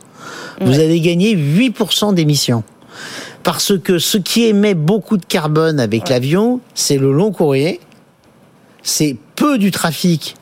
[SPEAKER 9] vous allez gagner 8% d'émissions. Parce que ce qui émet beaucoup de carbone avec l'avion, c'est le long courrier, c'est peu du trafic,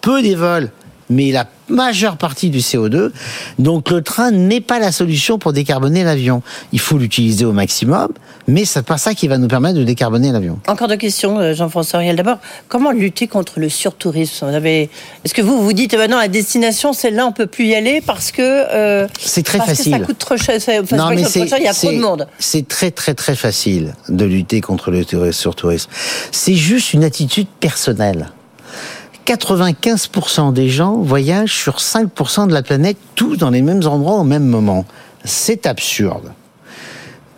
[SPEAKER 9] peu des vols, mais la majeure partie du CO2. Donc le train n'est pas la solution pour décarboner l'avion. Il faut l'utiliser au maximum, mais c'est pas ça qui va nous permettre de décarboner l'avion.
[SPEAKER 2] Encore deux questions, euh, Jean-François Riel. D'abord, comment lutter contre le surtourisme? Avez... Est-ce que vous vous dites, eh ben non, la destination, celle-là, on peut plus y aller parce que... euh,
[SPEAKER 9] C'est très
[SPEAKER 2] parce
[SPEAKER 9] facile.
[SPEAKER 2] que ça coûte trop cher. enfin, ça coûte trop cher, il y a trop de monde.
[SPEAKER 9] C'est très très très facile de lutter contre le touri- surtourisme. C'est juste une attitude personnelle. 95% des gens voyagent sur 5% de la planète, tous dans les mêmes endroits au même moment. C'est absurde.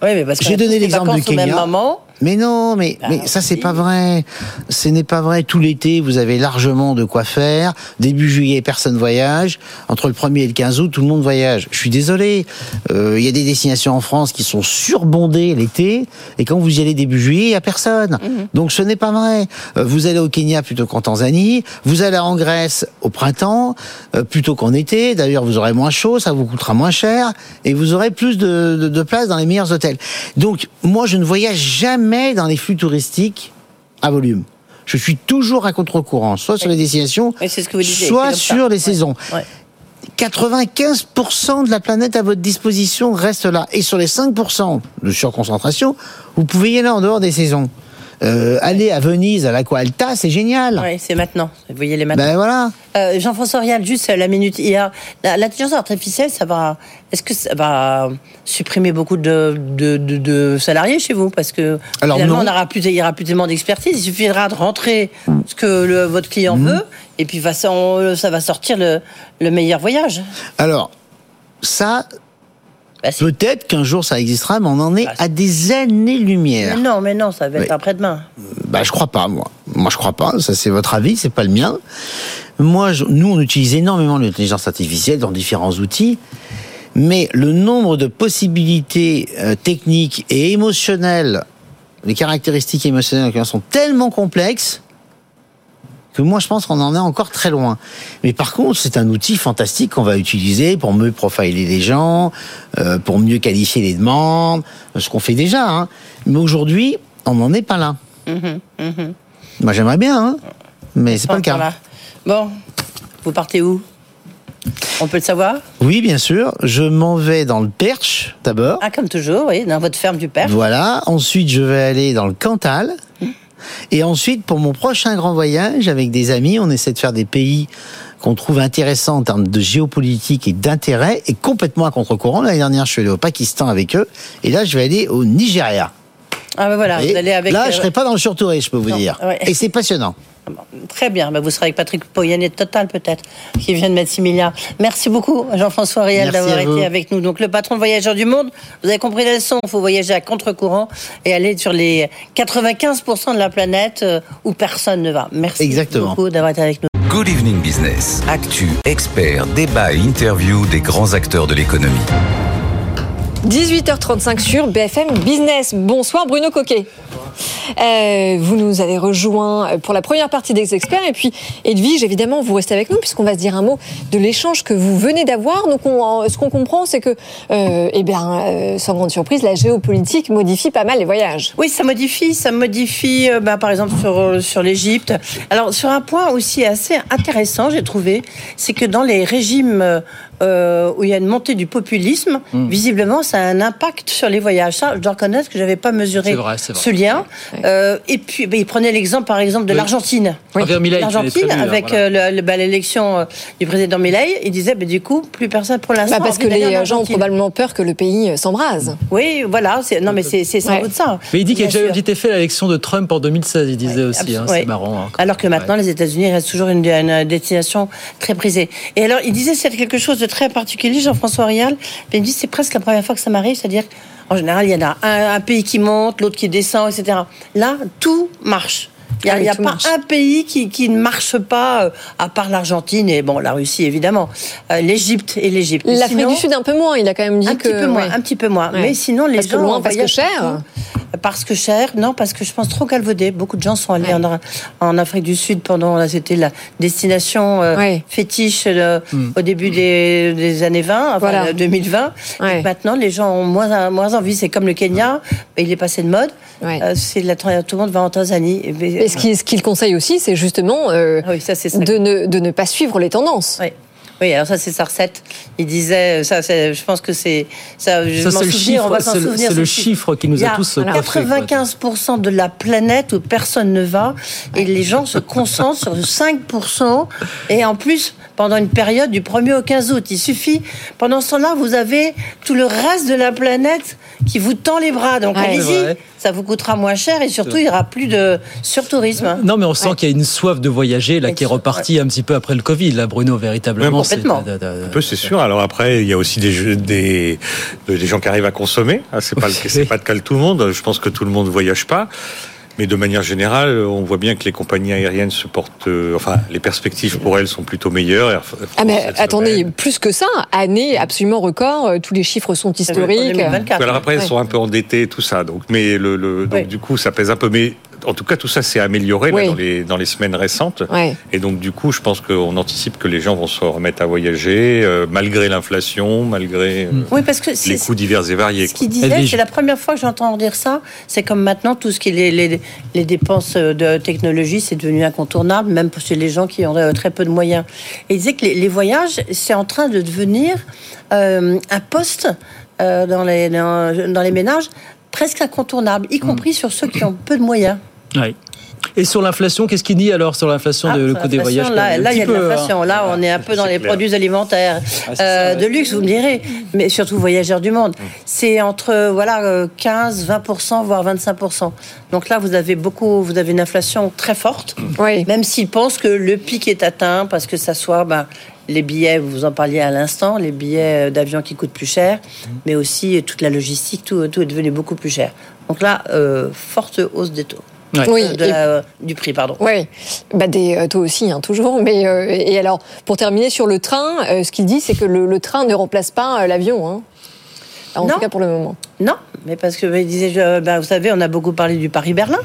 [SPEAKER 2] Oui, mais parce qu'on
[SPEAKER 9] J'ai donné l'exemple du
[SPEAKER 2] au même
[SPEAKER 9] Kenya.
[SPEAKER 2] moment.
[SPEAKER 9] Mais non, mais,
[SPEAKER 2] Ah,
[SPEAKER 9] mais ça c'est pas vrai. Ce n'est pas vrai. Tout l'été, vous avez largement de quoi faire. Début juillet, personne voyage. Entre le 1er et le 15 août, tout le monde voyage. Je suis désolé. Euh, Il y a des destinations en France qui sont surbondées l'été. Et quand vous y allez début juillet, il y a personne. Donc ce n'est pas vrai. Euh, Vous allez au Kenya plutôt qu'en Tanzanie. Vous allez en Grèce au printemps euh, plutôt qu'en été. D'ailleurs, vous aurez moins chaud, ça vous coûtera moins cher. Et vous aurez plus de, de, de place dans les meilleurs hôtels. Donc moi, je ne voyage jamais dans les flux touristiques à volume. Je suis toujours à contre-courant, soit sur les destinations,
[SPEAKER 2] Oui, c'est ce que vous disiez,
[SPEAKER 9] soit sur les
[SPEAKER 2] Ouais.
[SPEAKER 9] saisons.
[SPEAKER 2] Ouais.
[SPEAKER 9] 95% de la planète à votre disposition reste là. Et sur les 5% de surconcentration, vous pouvez y aller en dehors des saisons. Euh, aller à Venise, à l'Aqua Alta, c'est génial.
[SPEAKER 2] Oui, c'est maintenant. Vous voyez les maintenant.
[SPEAKER 9] Ben voilà.
[SPEAKER 2] Euh, Jean-François Rial, juste la minute IA. L'intelligence artificielle, ça va. Est-ce que ça va supprimer beaucoup de, de, de- de salariés chez vous? Parce que
[SPEAKER 9] Alors,
[SPEAKER 2] finalement,
[SPEAKER 9] non.
[SPEAKER 2] on n'aura plus, il y aura plus tellement d'expertise. Il suffira de rentrer ce que le- votre client
[SPEAKER 9] Mhm.
[SPEAKER 2] veut, et puis ça, on- ça va sortir le, le meilleur voyage.
[SPEAKER 9] Alors, ça,
[SPEAKER 2] Bah,
[SPEAKER 9] peut-être qu'un jour ça existera, mais on en est
[SPEAKER 2] Bah,
[SPEAKER 9] à des années-lumière.
[SPEAKER 2] Non, mais non, ça va être après-demain.
[SPEAKER 9] Bah, je crois pas, moi. Moi, je crois pas. Ça, c'est votre avis, c'est pas le mien. Moi, je- nous, on utilise énormément l'intelligence artificielle dans différents outils. Mais le nombre de possibilités euh, techniques et émotionnelles, les caractéristiques émotionnelles sont tellement complexes que moi, je pense qu'on en est encore très loin. Mais par contre, c'est un outil fantastique qu'on va utiliser pour mieux profiler les gens, euh, pour mieux qualifier les demandes, ce qu'on fait déjà. Hein. Mais aujourd'hui, on n'en est pas là.
[SPEAKER 2] Mhm, mhm.
[SPEAKER 9] Moi, j'aimerais bien, hein, mais c'est pas le cas.
[SPEAKER 2] Voilà. Bon, vous partez où? On peut le savoir?
[SPEAKER 9] Oui, bien sûr. Je m'en vais dans le Perche d'abord.
[SPEAKER 2] Ah, comme toujours, oui, dans votre ferme du père.
[SPEAKER 9] Voilà. Ensuite, je vais aller dans le Cantal. Et ensuite, pour mon prochain grand voyage avec des amis, on essaie de faire des pays qu'on trouve intéressants en termes de géopolitique et d'intérêt, et complètement à contre-courant. L'année dernière, je suis allé au Pakistan avec eux, et là, je vais aller au Nigeria.
[SPEAKER 2] Ah, ben voilà, vous allez avec.
[SPEAKER 9] là,
[SPEAKER 2] euh,
[SPEAKER 9] je serai pas dans le surtouré, je peux vous
[SPEAKER 2] Non,
[SPEAKER 9] dire.
[SPEAKER 2] ouais.
[SPEAKER 9] Et c'est passionnant.
[SPEAKER 2] Très bien, bah, vous serez avec Patrick Poyanet de Total peut-être, qui vient de mettre 6 milliards. Merci beaucoup Jean-François Riel d'avoir été avec nous. Donc le patron de Voyageurs du Monde, vous avez compris la leçon, il faut voyager à contre-courant et aller sur les 95% de la planète euh, où personne ne va. Merci
[SPEAKER 9] Exactement.
[SPEAKER 2] beaucoup d'avoir été avec nous.
[SPEAKER 3] Good Evening Business. Actu, experts, débat et interview des grands acteurs de l'économie.
[SPEAKER 10] 18h35 sur BFM Business. Bonsoir Bruno Coquet. Euh, vous nous avez rejoint pour la première partie des experts et puis Edwige, évidemment, vous restez avec nous puisqu'on va se dire un mot de l'échange que vous venez d'avoir. Donc, on, ce qu'on comprend, c'est que, euh, eh bien, euh, sans grande surprise, la géopolitique modifie pas mal les voyages.
[SPEAKER 2] Oui, ça modifie, ça modifie, bah, par exemple sur sur l'Égypte. Alors, sur un point aussi assez intéressant, j'ai trouvé, c'est que dans les régimes euh, où il y a une montée du populisme,
[SPEAKER 1] Hmm.
[SPEAKER 2] visiblement, ça a un impact sur les voyages. Ça, je dois reconnaître que j'avais pas mesuré
[SPEAKER 1] vrai,
[SPEAKER 2] ce lien. Euh, et puis, bah, il prenait l'exemple, par exemple, de
[SPEAKER 1] Oui.
[SPEAKER 2] l'Argentine.
[SPEAKER 1] Est
[SPEAKER 2] L'Argentine, avec
[SPEAKER 1] voilà.
[SPEAKER 2] euh, bah, l'élection du président Milei, il disait, bah, du coup, plus personne pour l'instant.
[SPEAKER 10] Bah, parce que les
[SPEAKER 2] en
[SPEAKER 10] gens ont
[SPEAKER 2] Argentine.
[SPEAKER 10] probablement peur que le pays s'embrase.
[SPEAKER 2] Oui, voilà. Non, mais c'est sans
[SPEAKER 10] Ouais.
[SPEAKER 2] doute ça.
[SPEAKER 1] Mais il dit qu'il y a déjà eu petit effet à l'élection de Trump en 2016, il disait aussi. hein,
[SPEAKER 2] Ouais.
[SPEAKER 1] C'est marrant. hein.
[SPEAKER 2] Alors que maintenant, les États-Unis restent toujours une, une destination très prisée. Et alors, il disait c'est quelque chose de très particulier, Jean-François Rial. Il me dit c'est presque la première fois que ça m'arrive, c'est-à-dire en général, il y en a un, un pays qui monte, l'autre qui descend, etc. Là, tout marche. Il n'y a,
[SPEAKER 10] Ah
[SPEAKER 2] pas
[SPEAKER 10] marche.
[SPEAKER 2] un pays qui, qui ne marche pas, euh, à part l'Argentine et bon, la Russie évidemment, Euh, l'Égypte et l'Égypte.
[SPEAKER 10] L'Afrique du Sud un peu moins. Il a quand même dit
[SPEAKER 2] un
[SPEAKER 10] que
[SPEAKER 2] petit peu moins,
[SPEAKER 10] ouais.
[SPEAKER 2] un petit peu moins.
[SPEAKER 10] Ouais.
[SPEAKER 2] Mais sinon, les
[SPEAKER 10] Parce que
[SPEAKER 2] gens
[SPEAKER 10] loin, parce que cher.
[SPEAKER 2] Parce que cher, non, parce que je pense trop galvaudé. Beaucoup de gens sont allés
[SPEAKER 10] Ouais.
[SPEAKER 2] en, en Afrique du Sud pendant, là, c'était la destination euh,
[SPEAKER 10] Ouais.
[SPEAKER 2] fétiche euh,
[SPEAKER 1] Hmm.
[SPEAKER 2] au début des, des années 20, enfin
[SPEAKER 10] Voilà.
[SPEAKER 2] euh, 2020.
[SPEAKER 10] Ouais.
[SPEAKER 2] Et maintenant, les gens ont moins, moins envie. C'est comme le Kenya, il est passé de mode.
[SPEAKER 10] Ouais.
[SPEAKER 2] Euh, c'est la, tout le monde va en Tanzanie. Et, ben,
[SPEAKER 10] Et ce qu'il ce qu'il conseille aussi, c'est justement euh,
[SPEAKER 2] Ah oui, ça c'est ça.
[SPEAKER 10] de, ne, de ne pas suivre les tendances.
[SPEAKER 2] Oui. Alors ça c'est sa recette. Il disait, ça, c'est- je pense que c'est ça. Je
[SPEAKER 1] Ça,
[SPEAKER 2] m'en souviens, on va
[SPEAKER 1] chiffre,
[SPEAKER 2] s'en
[SPEAKER 1] c'est le,
[SPEAKER 2] souvenir,
[SPEAKER 1] c'est le
[SPEAKER 2] ce
[SPEAKER 1] chiffre qui nous a
[SPEAKER 2] a
[SPEAKER 1] tous euh, quoi.
[SPEAKER 2] 95% de la planète où personne ne va et les gens se concentrent sur 5% et en plus pendant une période du 1er au 15 août. Il suffit, pendant ce temps-là, vous avez tout le reste de la planète qui vous tend les bras. Donc
[SPEAKER 10] Ouais.
[SPEAKER 1] C'est
[SPEAKER 2] allez-y, ça vous coûtera moins cher et surtout il n'y aura plus de surtourisme.
[SPEAKER 1] Non, mais on sent qu'il y a une soif de voyager là qui est repartie un petit peu après le Covid, là, Bruno, véritablement.
[SPEAKER 2] Ouais,
[SPEAKER 1] c'est-
[SPEAKER 2] complètement.
[SPEAKER 1] da- da- da-
[SPEAKER 11] Un peu, c'est sûr. Alors après, il y a aussi des, jeux- des, des gens qui arrivent à consommer. Ah, C'est pas, le- c'est pas le cas de tout le monde. Je pense que tout le monde ne voyage pas. Mais de manière générale, on voit bien que les compagnies aériennes se portent. euh, enfin, les perspectives pour elles sont plutôt meilleures. Air France
[SPEAKER 10] Ah mais attendez,
[SPEAKER 11] semaine.
[SPEAKER 10] plus que ça, année absolument record, euh, tous les chiffres sont historiques.
[SPEAKER 2] 2024.
[SPEAKER 11] Alors après, elles
[SPEAKER 10] Ouais.
[SPEAKER 11] sont un peu endettées, tout ça. Donc, mais le, le- donc
[SPEAKER 2] Oui.
[SPEAKER 11] du coup, ça pèse un peu. Mais en tout cas, tout ça s'est amélioré là, dans, les, dans les semaines récentes. Et donc, du coup, je pense qu'on anticipe que les gens vont se remettre à voyager, euh, malgré l'inflation, malgré euh,
[SPEAKER 2] Oui, parce que
[SPEAKER 11] les coûts divers et variés.
[SPEAKER 2] Ce qu'il disait, c'est la première fois que j'entends dire ça. C'est comme maintenant, tout ce qui est les, les, les dépenses de technologie, c'est devenu incontournable, même pour les gens qui ont euh, très peu de moyens. Et il disait que les, les voyages, c'est en train de devenir euh, un poste euh, dans, les, dans, dans les ménages presque incontournable, y compris sur ceux qui ont peu de moyens.
[SPEAKER 1] Et sur l'inflation, qu'est-ce qu'il dit alors sur l'inflation
[SPEAKER 2] Ah,
[SPEAKER 1] de, le
[SPEAKER 2] sur
[SPEAKER 1] coût des voyages
[SPEAKER 2] Là, il y a de l'inflation.
[SPEAKER 1] hein.
[SPEAKER 2] Là, on est un peu dans les
[SPEAKER 11] clair.
[SPEAKER 2] produits alimentaires
[SPEAKER 1] Ah,
[SPEAKER 2] euh,
[SPEAKER 1] ça,
[SPEAKER 2] de luxe, vous me direz, mais surtout voyageurs du monde. C'est entre voilà euh, 15, 20 voire 25 Donc là, vous avez beaucoup, vous avez une inflation très forte,
[SPEAKER 10] Oui.
[SPEAKER 2] même s'ils pensent que le pic est atteint, parce que ça soit ben, les billets, vous en parliez à l'instant, les billets d'avion qui coûtent plus cher, mais aussi euh, toute la logistique, tout, tout est devenu beaucoup plus cher. Donc là, euh, forte hausse des taux.
[SPEAKER 1] Ouais.
[SPEAKER 10] Oui,
[SPEAKER 2] Euh, de
[SPEAKER 10] et-
[SPEAKER 2] la- euh, du prix, pardon.
[SPEAKER 10] Oui, bah des euh, taux aussi, hein, toujours. Mais euh, et alors, pour terminer sur le train, euh, ce qu'il dit, c'est que le, le train ne remplace pas euh, l'avion. Hein. En
[SPEAKER 2] Non.
[SPEAKER 10] tout cas pour le moment.
[SPEAKER 2] Non, mais parce que il disait, je- ben, vous savez, on a beaucoup parlé du Paris-Berlin.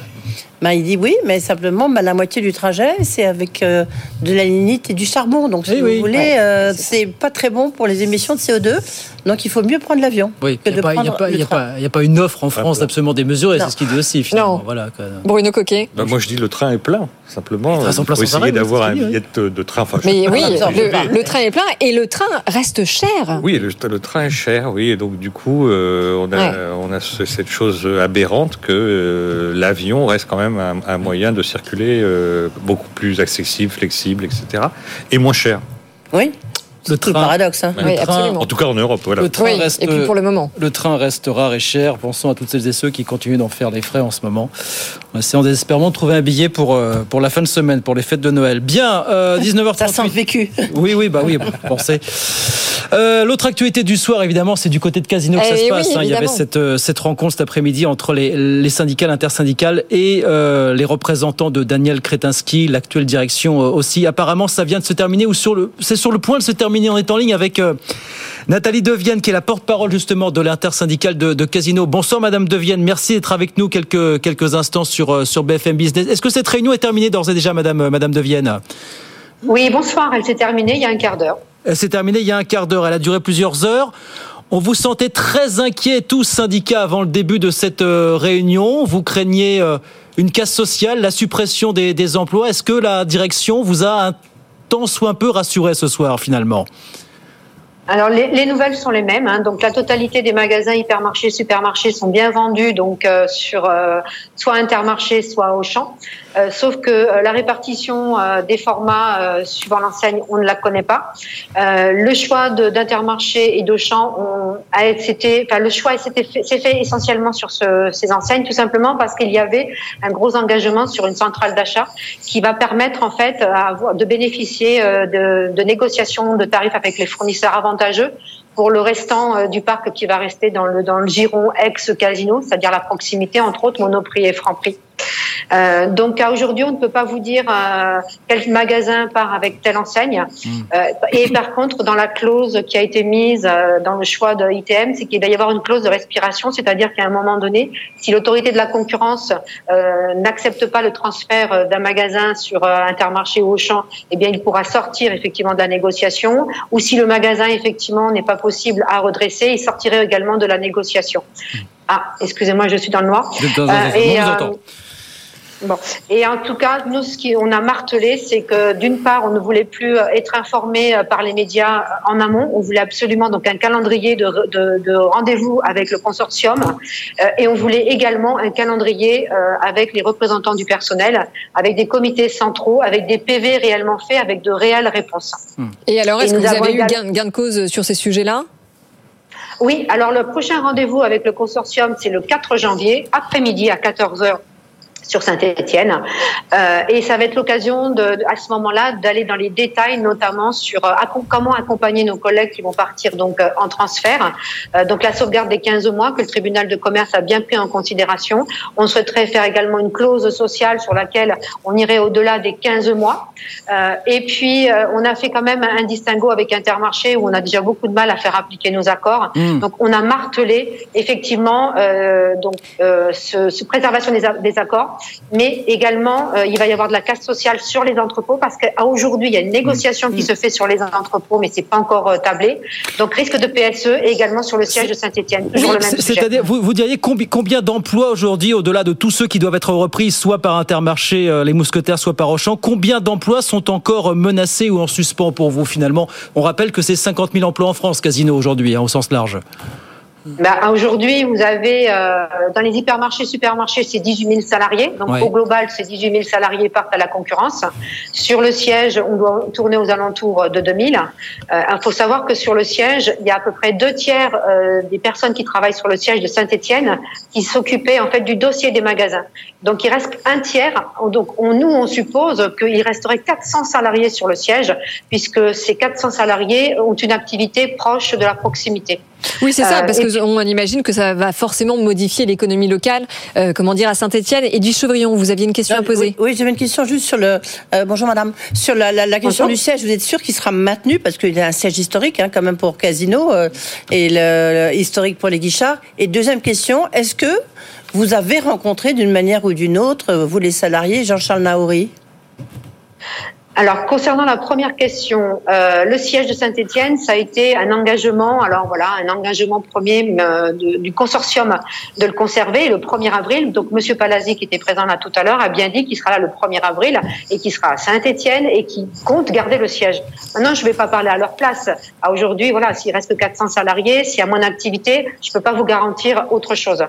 [SPEAKER 2] Ben, il dit oui, mais simplement, ben, la moitié du trajet, c'est avec euh, de la lignite et du charbon. Donc, si vous
[SPEAKER 1] oui.
[SPEAKER 2] voulez,
[SPEAKER 10] Ouais,
[SPEAKER 2] euh, c'est pas très bon pour les émissions de CO2. Donc, il faut mieux prendre l'avion.
[SPEAKER 1] Oui,
[SPEAKER 2] que
[SPEAKER 1] il n'y
[SPEAKER 2] de
[SPEAKER 1] a, pas- il y a
[SPEAKER 2] prendre
[SPEAKER 1] pas- il y
[SPEAKER 2] le
[SPEAKER 1] a pas- a une offre en France absolument démesurée, c'est ce qu'il dit aussi finalement.
[SPEAKER 10] Non.
[SPEAKER 1] Voilà, quoi.
[SPEAKER 10] Bruno Coquet.
[SPEAKER 11] Bah, moi, je dis le train est plein, simplement. Il faut essayer d'avoir
[SPEAKER 1] c'est
[SPEAKER 11] un billet de, de train. Enfin,
[SPEAKER 10] Mais oui, le, train est plein et le train reste cher.
[SPEAKER 11] Oui, le, le train est cher, oui, et donc du coup, euh, on a,
[SPEAKER 10] Ouais.
[SPEAKER 11] on a ce- cette chose aberrante que euh, l'avion reste quand même un, moyen de circuler euh, beaucoup plus accessible, flexible, etc., et moins cher.
[SPEAKER 2] Oui.
[SPEAKER 1] Le train,
[SPEAKER 2] paradoxe. Hein.
[SPEAKER 1] le
[SPEAKER 10] Oui,
[SPEAKER 1] train-
[SPEAKER 10] absolument.
[SPEAKER 11] En tout cas en Europe, voilà.
[SPEAKER 1] Le train
[SPEAKER 10] Oui,
[SPEAKER 1] reste,
[SPEAKER 10] et puis pour le moment.
[SPEAKER 1] le train reste rare et cher. Pensons à toutes celles et ceux qui continuent d'en faire les frais en ce moment. On essaie en désespérant de trouver un billet pour, euh, pour la fin de semaine, pour les fêtes de Noël. Bien, euh, 19h38.
[SPEAKER 2] Ça sent vécu.
[SPEAKER 1] Oui, oui, bah oui, pensez. Euh, L'autre actualité du soir, évidemment, c'est du côté de Casino que ça
[SPEAKER 10] Eh
[SPEAKER 1] se
[SPEAKER 10] oui,
[SPEAKER 1] passe. hein. Il y avait cette, euh, cette rencontre cet après-midi entre les, les syndicats, l'intersyndicale et euh, les représentants de Daniel Kretinsky, l'actuelle direction euh, aussi. Apparemment, ça vient de se terminer ou sur le, c'est sur le point de se terminer. On est en ligne avec euh, Nathalie Devienne, qui est la porte-parole justement de l'intersyndicale de, de Casino. Bonsoir, Madame Devienne. Merci d'être avec nous quelques, quelques instants sur, euh, sur BFM Business. Est-ce que cette réunion est terminée d'ores et déjà, Madame, euh, Madame Devienne?
[SPEAKER 12] Oui, bonsoir. Elle s'est terminée il y a un quart d'heure.
[SPEAKER 1] Elle s'est terminée il y a un quart d'heure. Elle a duré plusieurs heures. On vous sentait très inquiet, tous syndicats, avant le début de cette réunion. Vous craignez une casse sociale, la suppression des, des emplois. Est-ce que la direction vous a tant soit un peu rassuré ce soir, finalement
[SPEAKER 12] Alors les, les nouvelles sont les mêmes. hein. Donc la totalité des magasins, hypermarchés, supermarchés sont bien vendus donc euh, sur euh, soit Intermarché, soit Auchan. Euh, sauf que euh, la répartition euh, des formats euh, suivant l'enseigne, on ne la connaît pas. Euh, le choix d'Intermarché et d'Auchan, enfin, le choix s'est fait, fait essentiellement sur ce- ces enseignes, tout simplement parce qu'il y avait un gros engagement sur une centrale d'achat qui va permettre en fait à de bénéficier de, de négociations de tarifs avec les fournisseurs avantageux pour le restant du parc qui va rester dans le, dans le giron ex-casino, c'est-à-dire la proximité, entre autres Monoprix et Franprix. Euh, donc à aujourd'hui, on ne peut pas vous dire euh, quel magasin part avec telle enseigne. Euh, et par contre, dans la clause qui a été mise euh, dans le choix de ITM, c'est qu'il va y avoir une clause de respiration, c'est-à-dire qu'à un moment donné, si l'autorité de la concurrence euh, n'accepte pas le transfert d'un magasin sur euh, Intermarché ou Auchan, eh bien, il pourra sortir effectivement de la négociation. Ou si le magasin effectivement n'est pas possible à redresser, il sortirait également de la négociation. Ah, excusez-moi, je suis dans le noir.
[SPEAKER 1] Êtes dans un-
[SPEAKER 12] Euh,
[SPEAKER 1] on vous entend.
[SPEAKER 12] Bon. Et en tout cas, nous, ce qu'on a martelé, c'est que d'une part, on ne voulait plus euh, être informé euh, par les médias euh, en amont. On voulait absolument donc un calendrier de, de, de rendez-vous avec le consortium, euh, et on voulait également un calendrier euh, avec les représentants du personnel, avec des comités centraux, avec des PV réellement faits, avec de réelles réponses.
[SPEAKER 10] Et alors, est-ce que vous avez eu gain, gain de cause sur ces sujets-là?
[SPEAKER 12] Oui, alors le prochain rendez-vous avec le consortium, c'est le 4 janvier, après-midi à 14h sur Saint-Étienne. Euh, et ça va être l'occasion de, de- à ce moment-là d'aller dans les détails, notamment sur euh, comment accompagner nos collègues qui vont partir donc euh, en transfert. Euh, donc la sauvegarde des 15 mois que le tribunal de commerce a bien pris en considération. On souhaiterait faire également une clause sociale sur laquelle on irait au-delà des 15 mois. Euh, et puis euh, on a fait quand même un distinguo avec Intermarché où on a déjà beaucoup de mal à faire appliquer nos accords.
[SPEAKER 13] Mm.
[SPEAKER 12] Donc on a martelé effectivement euh, donc euh, ce, ce préservation des accords, mais également euh, il va y avoir de la casse sociale sur les entrepôts parce qu'à aujourd'hui il y a une négociation qui se fait sur les entrepôts, mais c'est pas encore euh, tablé. Donc risque de PSE et également sur le siège de Saint-Étienne, toujours le même
[SPEAKER 1] C'est-
[SPEAKER 12] sujet.
[SPEAKER 1] C'est-à-dire, vous, vous diriez combi- combien d'emplois aujourd'hui, au-delà de tous ceux qui doivent être repris, soit par Intermarché, euh, les mousquetaires, soit par Auchan, combien d'emplois sont encore menacés ou en suspens pour vous finalement? On rappelle que c'est 50 000 emplois en France, Casino, aujourd'hui, hein, au sens large.
[SPEAKER 12] Bah, Aujourd'hui, vous avez euh, dans les hypermarchés, supermarchés, c'est 18 000 salariés. Donc
[SPEAKER 1] Ouais.
[SPEAKER 12] au global, ces 18 000 salariés partent à la concurrence. Sur le siège, on doit tourner aux alentours de 2000. Euh, Il faut savoir que sur le siège, il y a à peu près deux tiers euh, des personnes qui travaillent sur le siège de Saint-Étienne qui s'occupaient en fait du dossier des magasins. Donc il reste un tiers. Donc on, nous, on suppose qu'il resterait 400 salariés sur le siège, puisque ces 400 salariés ont une activité proche de la proximité.
[SPEAKER 10] Oui, c'est ça,
[SPEAKER 12] Euh,
[SPEAKER 10] parce
[SPEAKER 12] et
[SPEAKER 10] que
[SPEAKER 12] puis-
[SPEAKER 10] on imagine que ça va forcément modifier l'économie locale, euh, comment dire, à Saint-Etienne. Et du Chevrillon, vous aviez une question à poser
[SPEAKER 2] Oui, oui, j'avais une question juste sur le. euh, bonjour madame. Sur la, la, la question
[SPEAKER 10] Bonjour.
[SPEAKER 2] du siège, vous êtes sûr qu'il sera maintenu? Parce qu'il y a un siège historique hein, quand même pour Casino euh, et le, le historique pour les Guichards. Et deuxième question, est-ce que vous avez rencontré d'une manière ou d'une autre, vous les salariés, Jean-Charles Naouri?
[SPEAKER 12] Alors, concernant la première question, euh, le siège de Saint-Étienne, ça a été un engagement, alors voilà, un engagement premier euh, de- du consortium de le conserver le 1er avril. Donc, Monsieur Palazzi, qui était présent là tout à l'heure, a bien dit qu'il sera là le 1er avril et qu'il sera à Saint-Étienne et qu'il compte garder le siège. Maintenant, je ne vais pas parler à leur place. À aujourd'hui, voilà, s'il reste que 400 salariés, s'il y a moins d'activité, je ne peux pas vous garantir autre chose.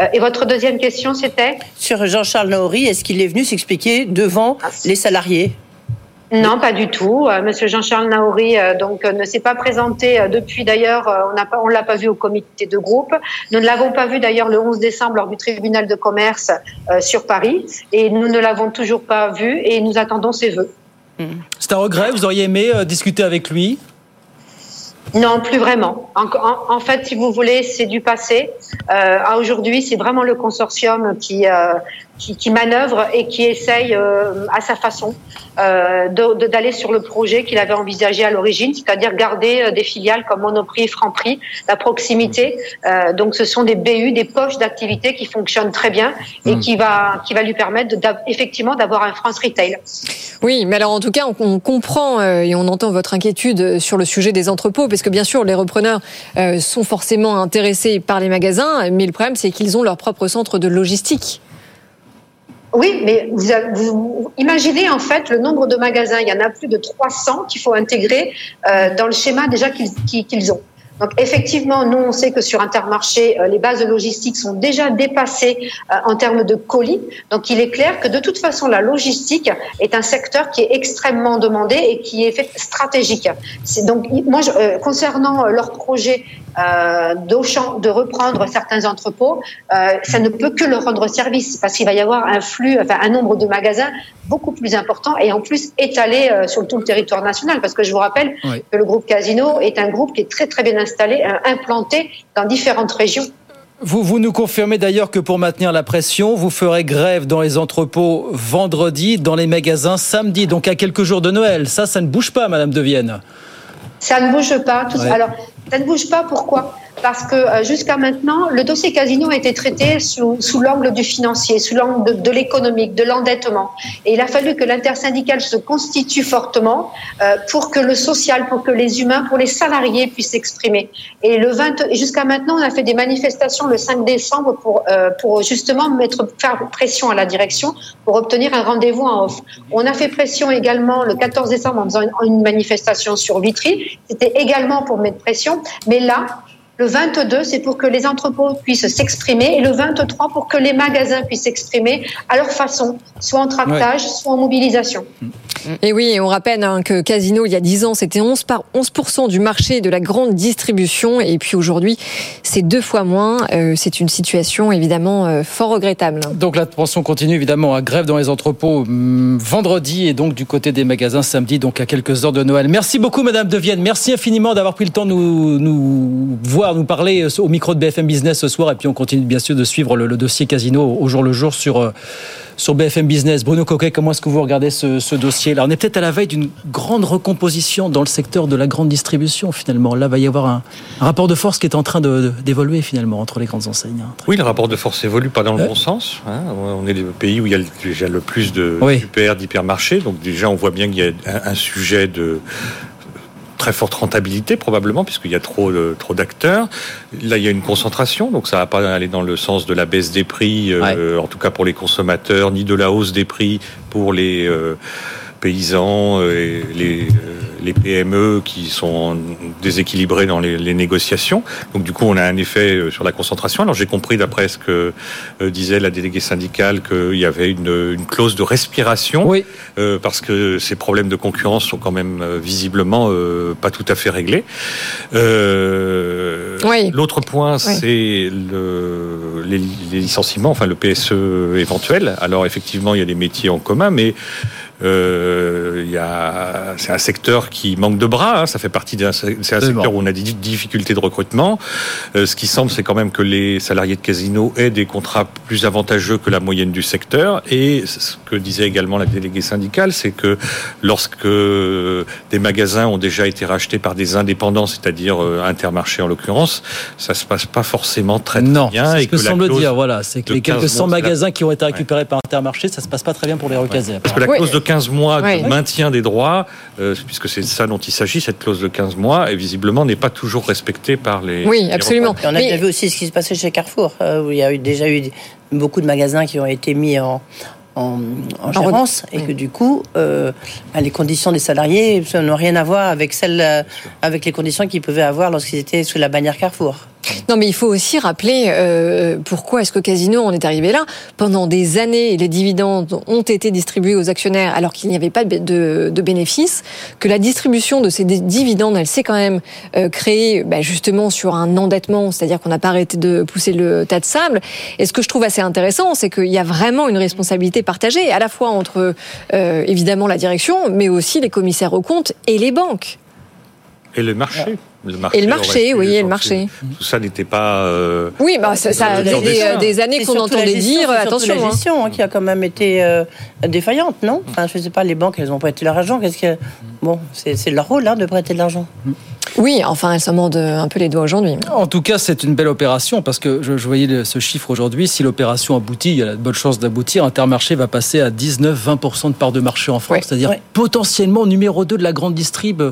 [SPEAKER 12] Euh, et votre deuxième question, c'était?
[SPEAKER 2] Sur Jean-Charles Naouri, est-ce qu'il est venu s'expliquer devant les salariés?
[SPEAKER 12] Non, pas du tout. Euh, Monsieur Jean-Charles Naouri euh, donc euh, ne s'est pas présenté depuis. D'ailleurs, on n'a pas, on l'a pas vu au comité de groupe. Nous ne l'avons pas vu d'ailleurs le 11 décembre lors du tribunal de commerce euh, sur Paris, et nous ne l'avons toujours pas vu. Et nous attendons ses vœux.
[SPEAKER 1] C'est un regret, vous auriez aimé euh, discuter avec lui?
[SPEAKER 12] Non, plus vraiment. En, en- en fait, si vous voulez, c'est du passé. Euh, à aujourd'hui, c'est vraiment le consortium qui, euh, qui, qui manœuvre et qui essaye euh, à sa façon euh, d'aller sur le projet qu'il avait envisagé à l'origine, c'est-à-dire garder euh, des filiales comme Monoprix et Franprix, la proximité. Euh, donc, ce sont des BU, des poches d'activité qui fonctionnent très bien et
[SPEAKER 10] Mm.
[SPEAKER 12] qui va qui va lui permettre effectivement d'avoir un France Retail.
[SPEAKER 10] Oui, mais alors en tout cas, on, on comprend et on entend votre inquiétude sur le sujet des entrepôts, parce que bien sûr, les repreneurs sont forcément intéressés par les magasins, mais le problème, c'est qu'ils ont leur propre centre de logistique.
[SPEAKER 12] Oui, mais vous, imaginez en fait le nombre de magasins. Il y en a plus de 300 qu'il faut intégrer euh, dans le schéma déjà qu'ils ont. Donc effectivement, nous on sait que sur Intermarché, euh, les bases de logistique sont déjà dépassées euh, en termes de colis. Donc il est clair que de toute façon, la logistique est un secteur qui est extrêmement demandé et qui est fait stratégique. Donc moi concernant leur projet euh, d'Auchan de reprendre certains entrepôts, euh, ça ne peut que leur rendre service parce qu'il va y avoir un flux, enfin un nombre de magasins beaucoup plus important et en plus étalé euh, sur tout le territoire national. Parce que je vous rappelle
[SPEAKER 1] Oui.
[SPEAKER 12] que le groupe Casino est un groupe qui est très très bien installé, implanté dans différentes régions.
[SPEAKER 1] Vous, vous nous confirmez d'ailleurs que pour maintenir la pression, vous ferez grève dans les entrepôts vendredi, dans les magasins samedi, donc à quelques jours de Noël. Ça, ça ne bouge pas, Madame de Vienne.
[SPEAKER 12] Ça ne bouge pas. Tout
[SPEAKER 1] Ouais.
[SPEAKER 12] Alors, ça ne bouge pas. Pourquoi? Parce que euh, jusqu'à maintenant, le dossier Casino a été traité sous, l'angle du financier, sous l'angle de, l'économique, de l'endettement. Et il a fallu que l'intersyndicale se constitue fortement euh, pour que le social, pour que les humains, pour les salariés puissent s'exprimer. Et le 20, et jusqu'à maintenant, on a fait des manifestations le 5 décembre pour, euh, justement faire pression à la direction pour obtenir un rendez-vous en off. On a fait pression également le 14 décembre en faisant une manifestation sur Vitry. C'était également pour mettre pression. Mais là, le 22, c'est pour que les entrepôts puissent s'exprimer et le 23 pour que les magasins puissent s'exprimer à leur façon, soit en tractage, soit en mobilisation.
[SPEAKER 10] Et oui, et on rappelle hein, que Casino, il y a 10 ans, c'était 11, par 11% du marché de la grande distribution. Et puis aujourd'hui, c'est deux fois moins. Euh, c'est une situation évidemment euh, fort regrettable.
[SPEAKER 1] Donc la tension continue évidemment à grève dans les entrepôts hum, vendredi et donc du côté des magasins samedi, donc à quelques heures de Noël. Merci beaucoup Madame de Vienne. Merci infiniment d'avoir pris le temps de nous, nous voir, nous parler euh, au micro de BFM Business ce soir. Et puis on continue bien sûr de suivre le, le dossier Casino au jour le jour sur, euh, sur BFM Business. Bruno Coquet, comment est-ce que vous regardez ce, ce dossier Là, on est peut-être à la veille d'une grande recomposition dans le secteur de la grande distribution finalement. Là, va y avoir un, un rapport de force qui est en train d'évoluer finalement entre les grandes enseignes. hein.
[SPEAKER 11] Oui, le rapport de force évolue pas dans le bon sens. hein. On est le pays où il y a le- déjà le plus de
[SPEAKER 1] Oui.
[SPEAKER 11] D'hypermarchés. Donc déjà, on voit bien qu'il y a un, un sujet de très forte rentabilité probablement puisqu'il y a trop de- trop d'acteurs. Là, il y a une concentration, donc ça va pas aller dans le sens de la baisse des prix, euh, en tout cas pour les consommateurs, ni de la hausse des prix pour les euh, paysans, euh, et les, euh, les PME qui sont déséquilibrés dans les, les négociations. Donc du coup, on a un effet euh, sur la concentration. Alors j'ai compris d'après ce que disait la déléguée syndicale qu'il y avait une, une clause de respiration euh, parce que ces problèmes de concurrence sont quand même visiblement euh, pas tout à fait réglés. Euh,
[SPEAKER 10] Oui.
[SPEAKER 11] L'autre point, c'est le, les, les licenciements, enfin le PSE éventuel. Alors effectivement, il y a des métiers en commun, mais euh, il y a, c'est un secteur qui manque de bras. hein. Ça fait partie d'un, c'est un secteur où on a des difficultés de recrutement. Euh, ce qui semble, c'est quand même que les salariés de casino aient des contrats plus avantageux que la moyenne du secteur. Et ce que disait également la déléguée syndicale, c'est que lorsque des magasins ont déjà été rachetés par des indépendants, c'est-à-dire euh, Intermarché en l'occurrence, ça se passe pas forcément très, très
[SPEAKER 1] Non,
[SPEAKER 11] bien.
[SPEAKER 1] c'est
[SPEAKER 11] et
[SPEAKER 1] ce que,
[SPEAKER 11] la
[SPEAKER 1] semble dire, voilà, c'est que les quelques
[SPEAKER 11] 15
[SPEAKER 1] 100
[SPEAKER 11] mois,
[SPEAKER 1] magasins qui ont été récupérés par Intermarché, ça se passe pas très bien pour les recaser.
[SPEAKER 11] Parce que la clause de 15 mois de maintien des droits, euh, puisque c'est de ça dont il s'agit, cette clause de 15 mois, et visiblement n'est pas toujours respectée par les. les
[SPEAKER 13] Et on a déjà vu aussi ce qui se passait chez Carrefour, euh, où il y a eu, déjà eu beaucoup de magasins qui ont été mis en, en, en gérance, et que du coup, euh, bah, les conditions des salariés n'ont rien à voir avec celles, avec les conditions qu'ils pouvaient avoir lorsqu'ils étaient sous la bannière Carrefour.
[SPEAKER 10] Non, mais il faut aussi rappeler euh, pourquoi est-ce que Casino en est arrivé là? Pendant des années, les dividendes ont été distribués aux actionnaires alors qu'il n'y avait pas de, de bénéfices, que la distribution de ces dividendes, elle s'est quand même euh, créée bah, justement sur un endettement, c'est-à-dire qu'on n'a pas arrêté de pousser le tas de sable. Et ce que je trouve assez intéressant, c'est qu'il y a vraiment une responsabilité partagée, à la fois entre euh, évidemment la direction, mais aussi les commissaires aux comptes et les banques.
[SPEAKER 11] Et le marché.
[SPEAKER 10] Le marché et le marché, oui, et le marché.
[SPEAKER 11] Tout ça n'était pas. Euh,
[SPEAKER 10] oui, bah, ça, ça des, des, des, années qu'on entendait dire, attention.
[SPEAKER 2] la gestion hein. qui a quand même été euh, défaillante, non? Enfin, je ne sais pas, les banques, elles ont prêté leur argent. Qu'est-ce que bon, c'est leur rôle hein, de prêter de l'argent.
[SPEAKER 10] Oui, enfin, elles s'en mordent un peu les doigts aujourd'hui.
[SPEAKER 1] En tout cas, c'est une belle opération parce que je, je voyais ce chiffre aujourd'hui. Si l'opération aboutit, il y a de bonnes chances d'aboutir. Intermarché va passer à 19-20% de part de marché en France, c'est-à-dire potentiellement numéro 2 de la grande distrib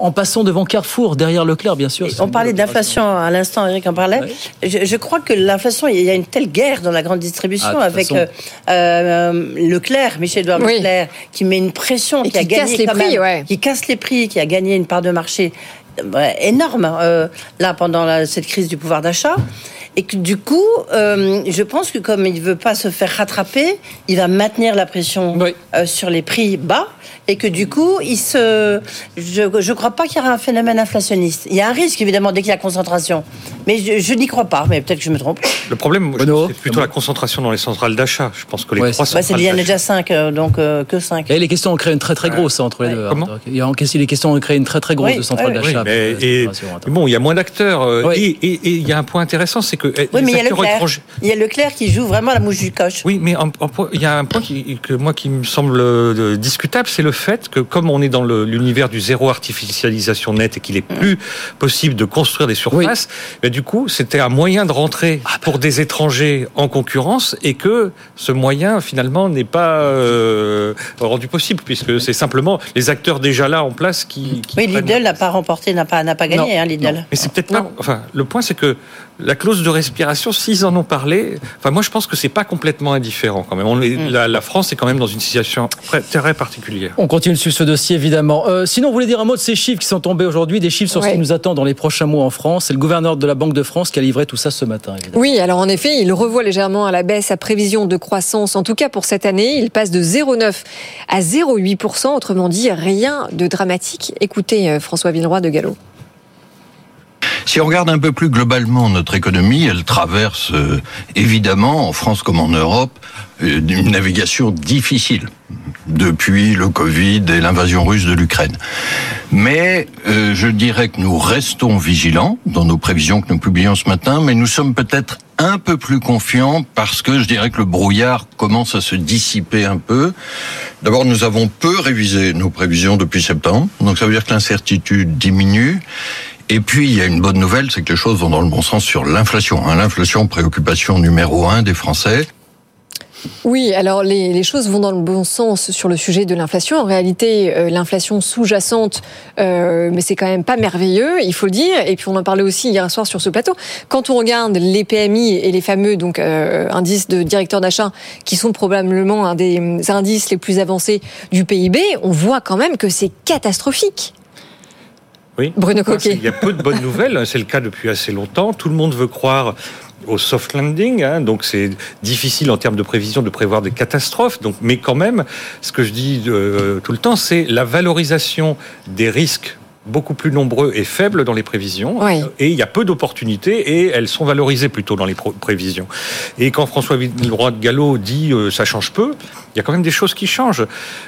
[SPEAKER 1] en passant devant Carrefour, derrière Leclerc, bien sûr.
[SPEAKER 2] On parlait d'inflation à l'instant, Eric en parlait. Je, crois que l'inflation, il y a une telle guerre dans la grande distribution ah, avec euh, euh, Leclerc, Michel-Edouard Leclerc, qui met une pression, qui, a gagné
[SPEAKER 10] les prix,
[SPEAKER 2] qui casse les prix, qui a gagné une part de marché énorme euh, là pendant cette crise du pouvoir d'achat. Et que du coup, je pense que comme il veut pas se faire rattraper, il va maintenir la pression sur les prix bas. Et que du coup, il se, je ne crois pas qu'il y aura un phénomène inflationniste. Il y a un risque évidemment dès qu'il y a concentration, mais je, n'y crois pas. Mais peut-être que je me trompe.
[SPEAKER 11] Le problème, c'est plutôt la concentration dans les centrales d'achat. Je pense que les trois
[SPEAKER 2] bah, Il y en a déjà 5, euh, donc euh, que 5.
[SPEAKER 1] Et les questions ont créé une très très grosse entre les deux. Comment Il y a les questions ont créé une très très grosse de centrales d'achat.
[SPEAKER 11] Mais, et, bon, il y a moins d'acteurs. Euh, et, il y a un point intéressant, c'est que
[SPEAKER 2] oui, mais il y a Leclerc. Il y a Leclerc qui joue vraiment la mouche du coche.
[SPEAKER 11] Oui, mais il y a un point qui, que moi qui me semble discutable, c'est le fait que comme on est dans l'univers du zéro artificialisation nette et qu'il est plus possible de construire des surfaces, du coup, c'était un moyen de rentrer ah, bah. pour des étrangers en concurrence et que ce moyen, finalement, n'est pas euh, rendu possible puisque c'est simplement les acteurs déjà là en place qui.
[SPEAKER 2] oui, Lidl n'a pas remporté, n'a pas, n'a pas gagné, hein, Lidl.
[SPEAKER 11] Mais c'est peut-être pas. Enfin, le point, c'est que la clause de respiration, s'ils en ont parlé, enfin moi je pense que c'est pas complètement indifférent quand même. Mm. la, France est quand même dans une situation très, particulière.
[SPEAKER 1] On continue sur ce dossier évidemment. Euh, sinon, vous voulez dire un mot de ces chiffres qui sont tombés aujourd'hui, des chiffres sur ce qui nous attend dans les prochains mois en France. C'est le gouverneur de la Banque de France qui a livré tout ça ce matin.
[SPEAKER 10] Oui, alors en effet, il revoit légèrement à la baisse sa prévision de croissance, en tout cas pour cette année. Il passe de 0,9 à 0,8%, autrement dit rien de dramatique. Écoutez euh, François Villeroy de Gallo.
[SPEAKER 14] Si on regarde un peu plus globalement notre économie, elle traverse euh, évidemment, en France comme en Europe, euh, une navigation difficile depuis le Covid et l'invasion russe de l'Ukraine. Mais euh, je dirais que nous restons vigilants dans nos prévisions que nous publions ce matin, mais nous sommes peut-être un peu plus confiants parce que je dirais que le brouillard commence à se dissiper un peu. D'abord, nous avons peu révisé nos prévisions depuis septembre, donc ça veut dire que l'incertitude diminue. Et puis, il y a une bonne nouvelle, c'est que les choses vont dans le bon sens sur l'inflation. Hein. L'inflation, préoccupation numéro un des Français.
[SPEAKER 10] Oui, alors les, choses vont dans le bon sens sur le sujet de l'inflation. En réalité, euh, l'inflation sous-jacente, euh, mais c'est quand même pas merveilleux, il faut le dire. Et puis on en parlait aussi hier soir sur ce plateau. Quand on regarde les PMI et les fameux donc euh, indices de directeur d'achat, qui sont probablement un des indices les plus avancés du PIB, on voit quand même que c'est catastrophique.
[SPEAKER 11] Oui.
[SPEAKER 10] Bruno Coquet.
[SPEAKER 11] Il y a peu de bonnes nouvelles. C'est le cas depuis assez longtemps. Tout le monde veut croire au soft landing, hein, donc c'est difficile en termes de prévision de prévoir des catastrophes. Donc, mais quand même, ce que je dis euh, tout le temps, c'est la valorisation des risques beaucoup plus nombreux et faibles dans les prévisions. Et il y a peu d'opportunités et elles sont valorisées plutôt dans les prévisions. Et quand François Villeroy de Gallo dit euh, ça change peu, il y a quand même des choses qui changent.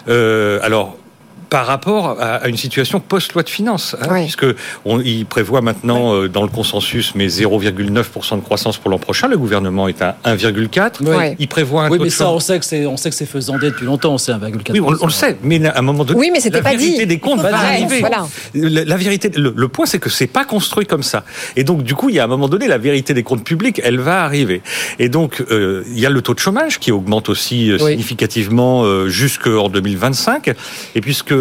[SPEAKER 11] Euh, alors, par rapport à, une situation post-loi de finances, hein, puisque on, il prévoit maintenant euh, dans le consensus mais 0,9% de croissance pour l'an prochain. Le gouvernement est à 1,4. Il prévoit un
[SPEAKER 1] oui, mais ça, on sait que c'est on sait que c'est faisant depuis longtemps, c'est 1,4.
[SPEAKER 11] Oui, on, le sait, mais à un moment donné,
[SPEAKER 10] oui, mais la
[SPEAKER 11] pas
[SPEAKER 10] vérité
[SPEAKER 11] des comptes va arriver. Voilà. La, vérité, le, point, c'est que c'est pas construit comme ça. Et donc, du coup, il y a un moment donné, la vérité des comptes publics, elle va arriver. Et donc, euh, il y a le taux de chômage qui augmente aussi euh, significativement euh, jusqu'en 2025. Et puisque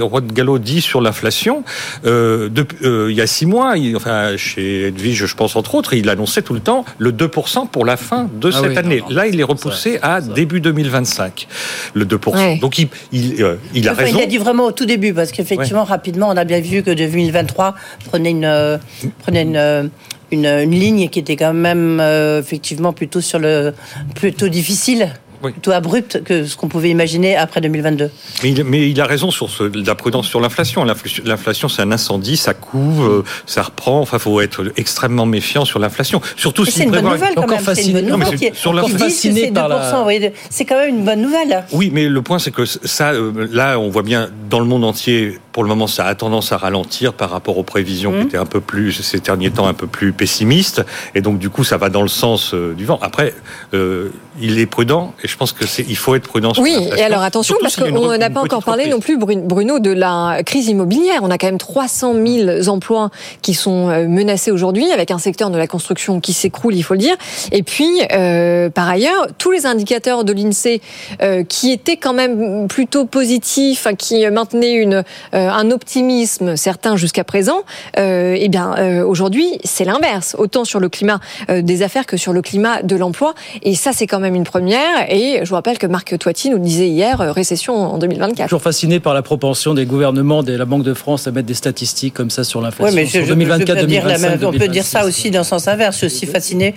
[SPEAKER 11] Roi de Gallo dit sur l'inflation, euh, euh, il y a six mois, enfin chez Edwige, je pense entre autres, il annonçait tout le temps le 2% pour la fin de ah cette année. Là, il est repoussé à début 2025, le 2%. Donc il, il, euh, il a raison.
[SPEAKER 2] Il a dit vraiment au tout début, parce qu'effectivement, rapidement, on a bien vu que 2023 prenait une, prenait une une, une ligne qui était quand même euh, effectivement plutôt sur le plutôt difficile plutôt abrupte que ce qu'on pouvait imaginer après 2022.
[SPEAKER 11] Mais il, mais il a raison sur ce, la prudence sur l'inflation. L'inflation- c'est un incendie, ça couve, euh, ça reprend. Enfin, faut être extrêmement méfiant sur l'inflation. Surtout si
[SPEAKER 2] c'est une bonne nouvelle quand même. C'est une bonne nouvelle.
[SPEAKER 11] sur l'inflation-
[SPEAKER 2] dit que c'est 2%. vous voyez, C'est quand même une bonne nouvelle.
[SPEAKER 11] Oui, mais le point, c'est que ça, euh, là, on voit bien dans le monde entier, pour le moment, ça a tendance à ralentir par rapport aux prévisions
[SPEAKER 2] Mmh.
[SPEAKER 11] qui étaient un peu plus, ces derniers temps, un peu plus pessimistes. Et donc, du coup, ça va dans le sens euh, du vent. Après, euh, il est prudent, et je pense que c'est, il faut être prudent. sur
[SPEAKER 10] Oui, et alors attention,
[SPEAKER 11] surtout
[SPEAKER 10] parce qu'on n'a pas encore parlé
[SPEAKER 11] reprise.
[SPEAKER 10] non plus, Brun- Bruno, de la crise immobilière. On a quand même 300 000 emplois qui sont euh, menacés aujourd'hui, avec un secteur de la construction qui s'écroule, il faut le dire. Et puis, euh, par ailleurs, tous les indicateurs de l'INSEE euh, qui étaient quand même plutôt positifs, hein, qui maintenaient une, euh, un optimisme certain jusqu'à présent, eh bien, aujourd'hui, c'est l'inverse, autant sur le climat des affaires que sur le climat de l'emploi. Et ça, c'est quand même une première. Et je vous rappelle que Marc Toiti nous disait hier euh, récession en 2024.
[SPEAKER 1] Toujours fasciné par la propension des gouvernements, de la Banque de France à mettre des statistiques comme ça sur
[SPEAKER 2] Oui,
[SPEAKER 1] l'inflation.
[SPEAKER 2] mais je,
[SPEAKER 1] sur
[SPEAKER 2] je-
[SPEAKER 1] 2024,
[SPEAKER 2] je peux dire la
[SPEAKER 1] 2025,
[SPEAKER 2] même- on peut dire
[SPEAKER 1] 2026.
[SPEAKER 2] ça aussi dans le sens inverse. Je suis aussi fasciné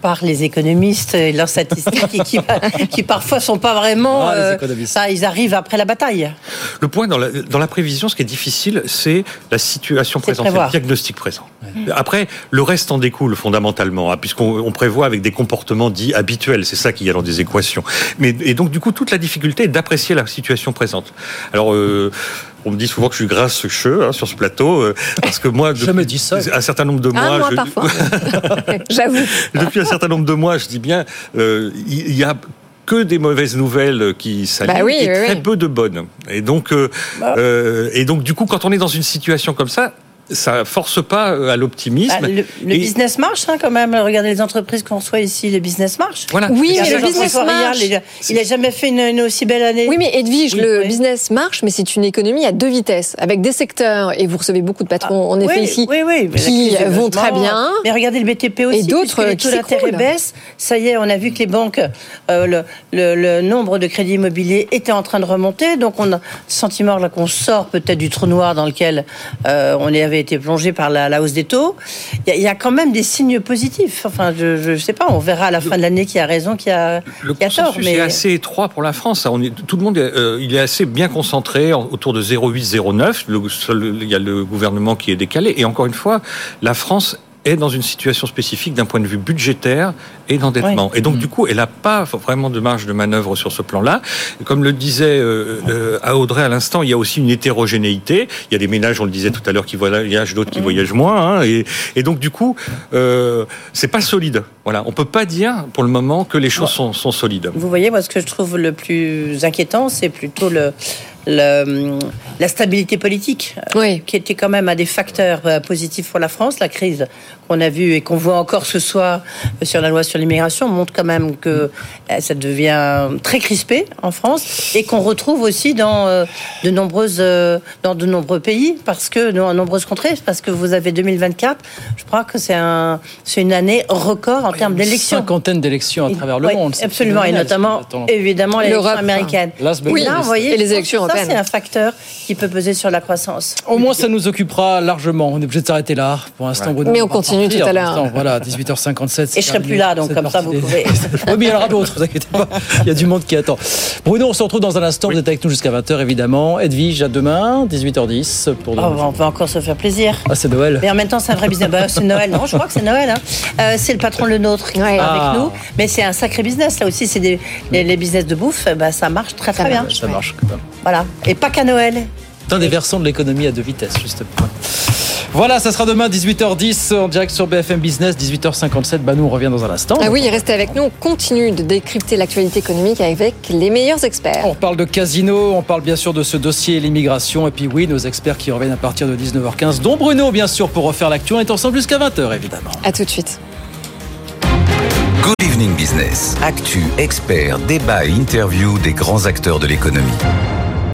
[SPEAKER 2] par les économistes et leurs statistiques qui, qui, qui parfois sont pas vraiment.
[SPEAKER 11] Ah, les
[SPEAKER 2] euh,
[SPEAKER 11] économistes.
[SPEAKER 2] ça, ils arrivent après la bataille.
[SPEAKER 11] Le point dans la, dans la prévision, ce qui est difficile, c'est la situation présente, c'est le diagnostic présent. Après, le reste en découle fondamentalement, hein, puisqu'on on prévoit avec des comportements dits habituels. C'est ça qu'il y a dans des équations. Mais et donc du coup, toute la difficulté est d'apprécier la situation présente. Alors. Euh, on me dit souvent que je suis grasseux hein, sur ce plateau, euh, parce que moi, depuis
[SPEAKER 1] dit ça.
[SPEAKER 11] un certain nombre de mois,
[SPEAKER 10] Ah, moi,
[SPEAKER 11] je-
[SPEAKER 10] parfois. J'avoue.
[SPEAKER 11] depuis un certain nombre de mois, je dis bien, euh, il y a que des mauvaises nouvelles qui s'alignent
[SPEAKER 10] Bah oui,
[SPEAKER 11] et
[SPEAKER 10] oui,
[SPEAKER 11] très
[SPEAKER 10] oui.
[SPEAKER 11] peu de bonnes. Et donc, euh, euh, et donc, du coup, quand on est dans une situation comme ça, ça force pas euh, à l'optimisme.
[SPEAKER 2] Ah, le le
[SPEAKER 11] Et-
[SPEAKER 2] business marche hein, quand même. Regardez les entreprises qu'on reçoit ici, le business marche.
[SPEAKER 11] Voilà.
[SPEAKER 10] Oui, mais le business marche.
[SPEAKER 2] Il a, il a jamais fait une, une aussi belle année.
[SPEAKER 10] Oui, mais Edwige,
[SPEAKER 2] Oui,
[SPEAKER 10] le
[SPEAKER 2] oui.
[SPEAKER 10] business marche, mais c'est une économie à deux vitesses, avec des secteurs, et vous recevez beaucoup de patrons, en effet,
[SPEAKER 2] oui,
[SPEAKER 10] ici, qui vont très bien.
[SPEAKER 2] Mais regardez le BTP aussi.
[SPEAKER 10] Et d'autres
[SPEAKER 2] les taux d'intérêt baissent. Ça y est, on a vu que les banques, euh, le, le- le nombre de crédits immobiliers était en train de remonter. Donc on a le sentiment qu'on sort peut-être du trou noir dans lequel euh, on avait été plongé par la, la hausse des taux. Il y, a, il y a quand même des signes positifs. Enfin, je ne sais pas, on verra à la fin de l'année qui a raison, qui a,
[SPEAKER 11] Le
[SPEAKER 2] qui a tort. Mais
[SPEAKER 11] est assez étroit pour la France. On est, tout le monde, est, euh, il est assez bien concentré en- autour de 0,8-0,9. Le seul- Il y a le gouvernement qui est décalé. Et encore une fois, la France est dans une situation spécifique d'un point de vue budgétaire et d'endettement. Et donc, du coup, elle n'a pas vraiment de marge de manœuvre sur ce plan-là. Comme le disait euh, euh, à Audrey à l'instant, il y a aussi une hétérogénéité. Il y a des ménages, on le disait tout à l'heure, qui voyagent, d'autres qui voyagent moins. hein. et, et donc, du coup, euh, c'est pas solide. Voilà, on peut pas dire pour le moment que les choses sont, sont solides.
[SPEAKER 2] Vous voyez, moi, ce que je trouve le plus inquiétant, c'est plutôt le, le- la stabilité politique, euh, qui était quand même un des facteurs euh, positifs pour la France. La crise qu'on a vue et qu'on voit encore ce soir euh, sur la loi sur l'immigration montre quand même que ça devient très crispé en France et qu'on retrouve aussi dans de nombreuses, dans de nombreux pays, parce que dans nombreuses contrées, parce que vous avez 2024. Je crois que c'est un, c'est une année record en termes d'élections.
[SPEAKER 1] Cinquantaine d'élections à travers le
[SPEAKER 2] Oui,
[SPEAKER 1] monde. c'est
[SPEAKER 2] absolument, et notamment, évidemment, l'élection
[SPEAKER 10] L'Europe.
[SPEAKER 2] américaine. Là, vous voyez,
[SPEAKER 10] Et les élections
[SPEAKER 2] ça, c'est un facteur qui peut peser sur la croissance.
[SPEAKER 1] Au moins, ça nous occupera largement. On est obligé de s'arrêter là. Pour l'instant, Bruno,
[SPEAKER 10] Mais on continue
[SPEAKER 1] partir.
[SPEAKER 10] tout à l'heure.
[SPEAKER 1] Voilà, 18h57. c'est
[SPEAKER 2] Et je serai
[SPEAKER 1] terminé.
[SPEAKER 2] plus là, donc comme ça, vous pouvez.
[SPEAKER 1] oui, mais il y en aura d'autres, vous inquiétez pas. Il y a du monde qui attend. Bruno, on se retrouve dans un instant. Vous êtes avec nous jusqu'à 20h, évidemment. Edwige, à demain, 18h10. Pour
[SPEAKER 2] Oh, on peut encore se faire plaisir.
[SPEAKER 1] Ah, c'est Noël.
[SPEAKER 2] Mais en même temps, c'est un vrai business. Bah, c'est Noël, non Je crois que c'est Noël. hein. Euh, c'est le patron Le Nôtre qui est
[SPEAKER 1] Ah.
[SPEAKER 2] avec nous. Mais c'est un sacré business. Là aussi, c'est des, les, les business de bouffe. Bah, ça marche très, très bien.
[SPEAKER 1] Ça marche quand même.
[SPEAKER 2] Voilà. Et pas qu'à Noël.
[SPEAKER 1] C'est un des versants de l'économie à deux vitesses, justement. Voilà, ça sera demain 18h10 en direct sur BFM Business, 18h57. Bah nous on revient dans un instant.
[SPEAKER 10] Ah oui, restez avec nous. On continue de décrypter l'actualité économique avec les meilleurs experts.
[SPEAKER 1] On parle de casino, on parle bien sûr de ce dossier l'immigration et puis oui, nos experts qui reviennent à partir de 19h15, dont Bruno bien sûr pour refaire l'actu. On est ensemble jusqu'à 20h évidemment.
[SPEAKER 10] À tout de suite.
[SPEAKER 3] Good Evening Business. Actu, experts, débat et interview des grands acteurs de l'économie.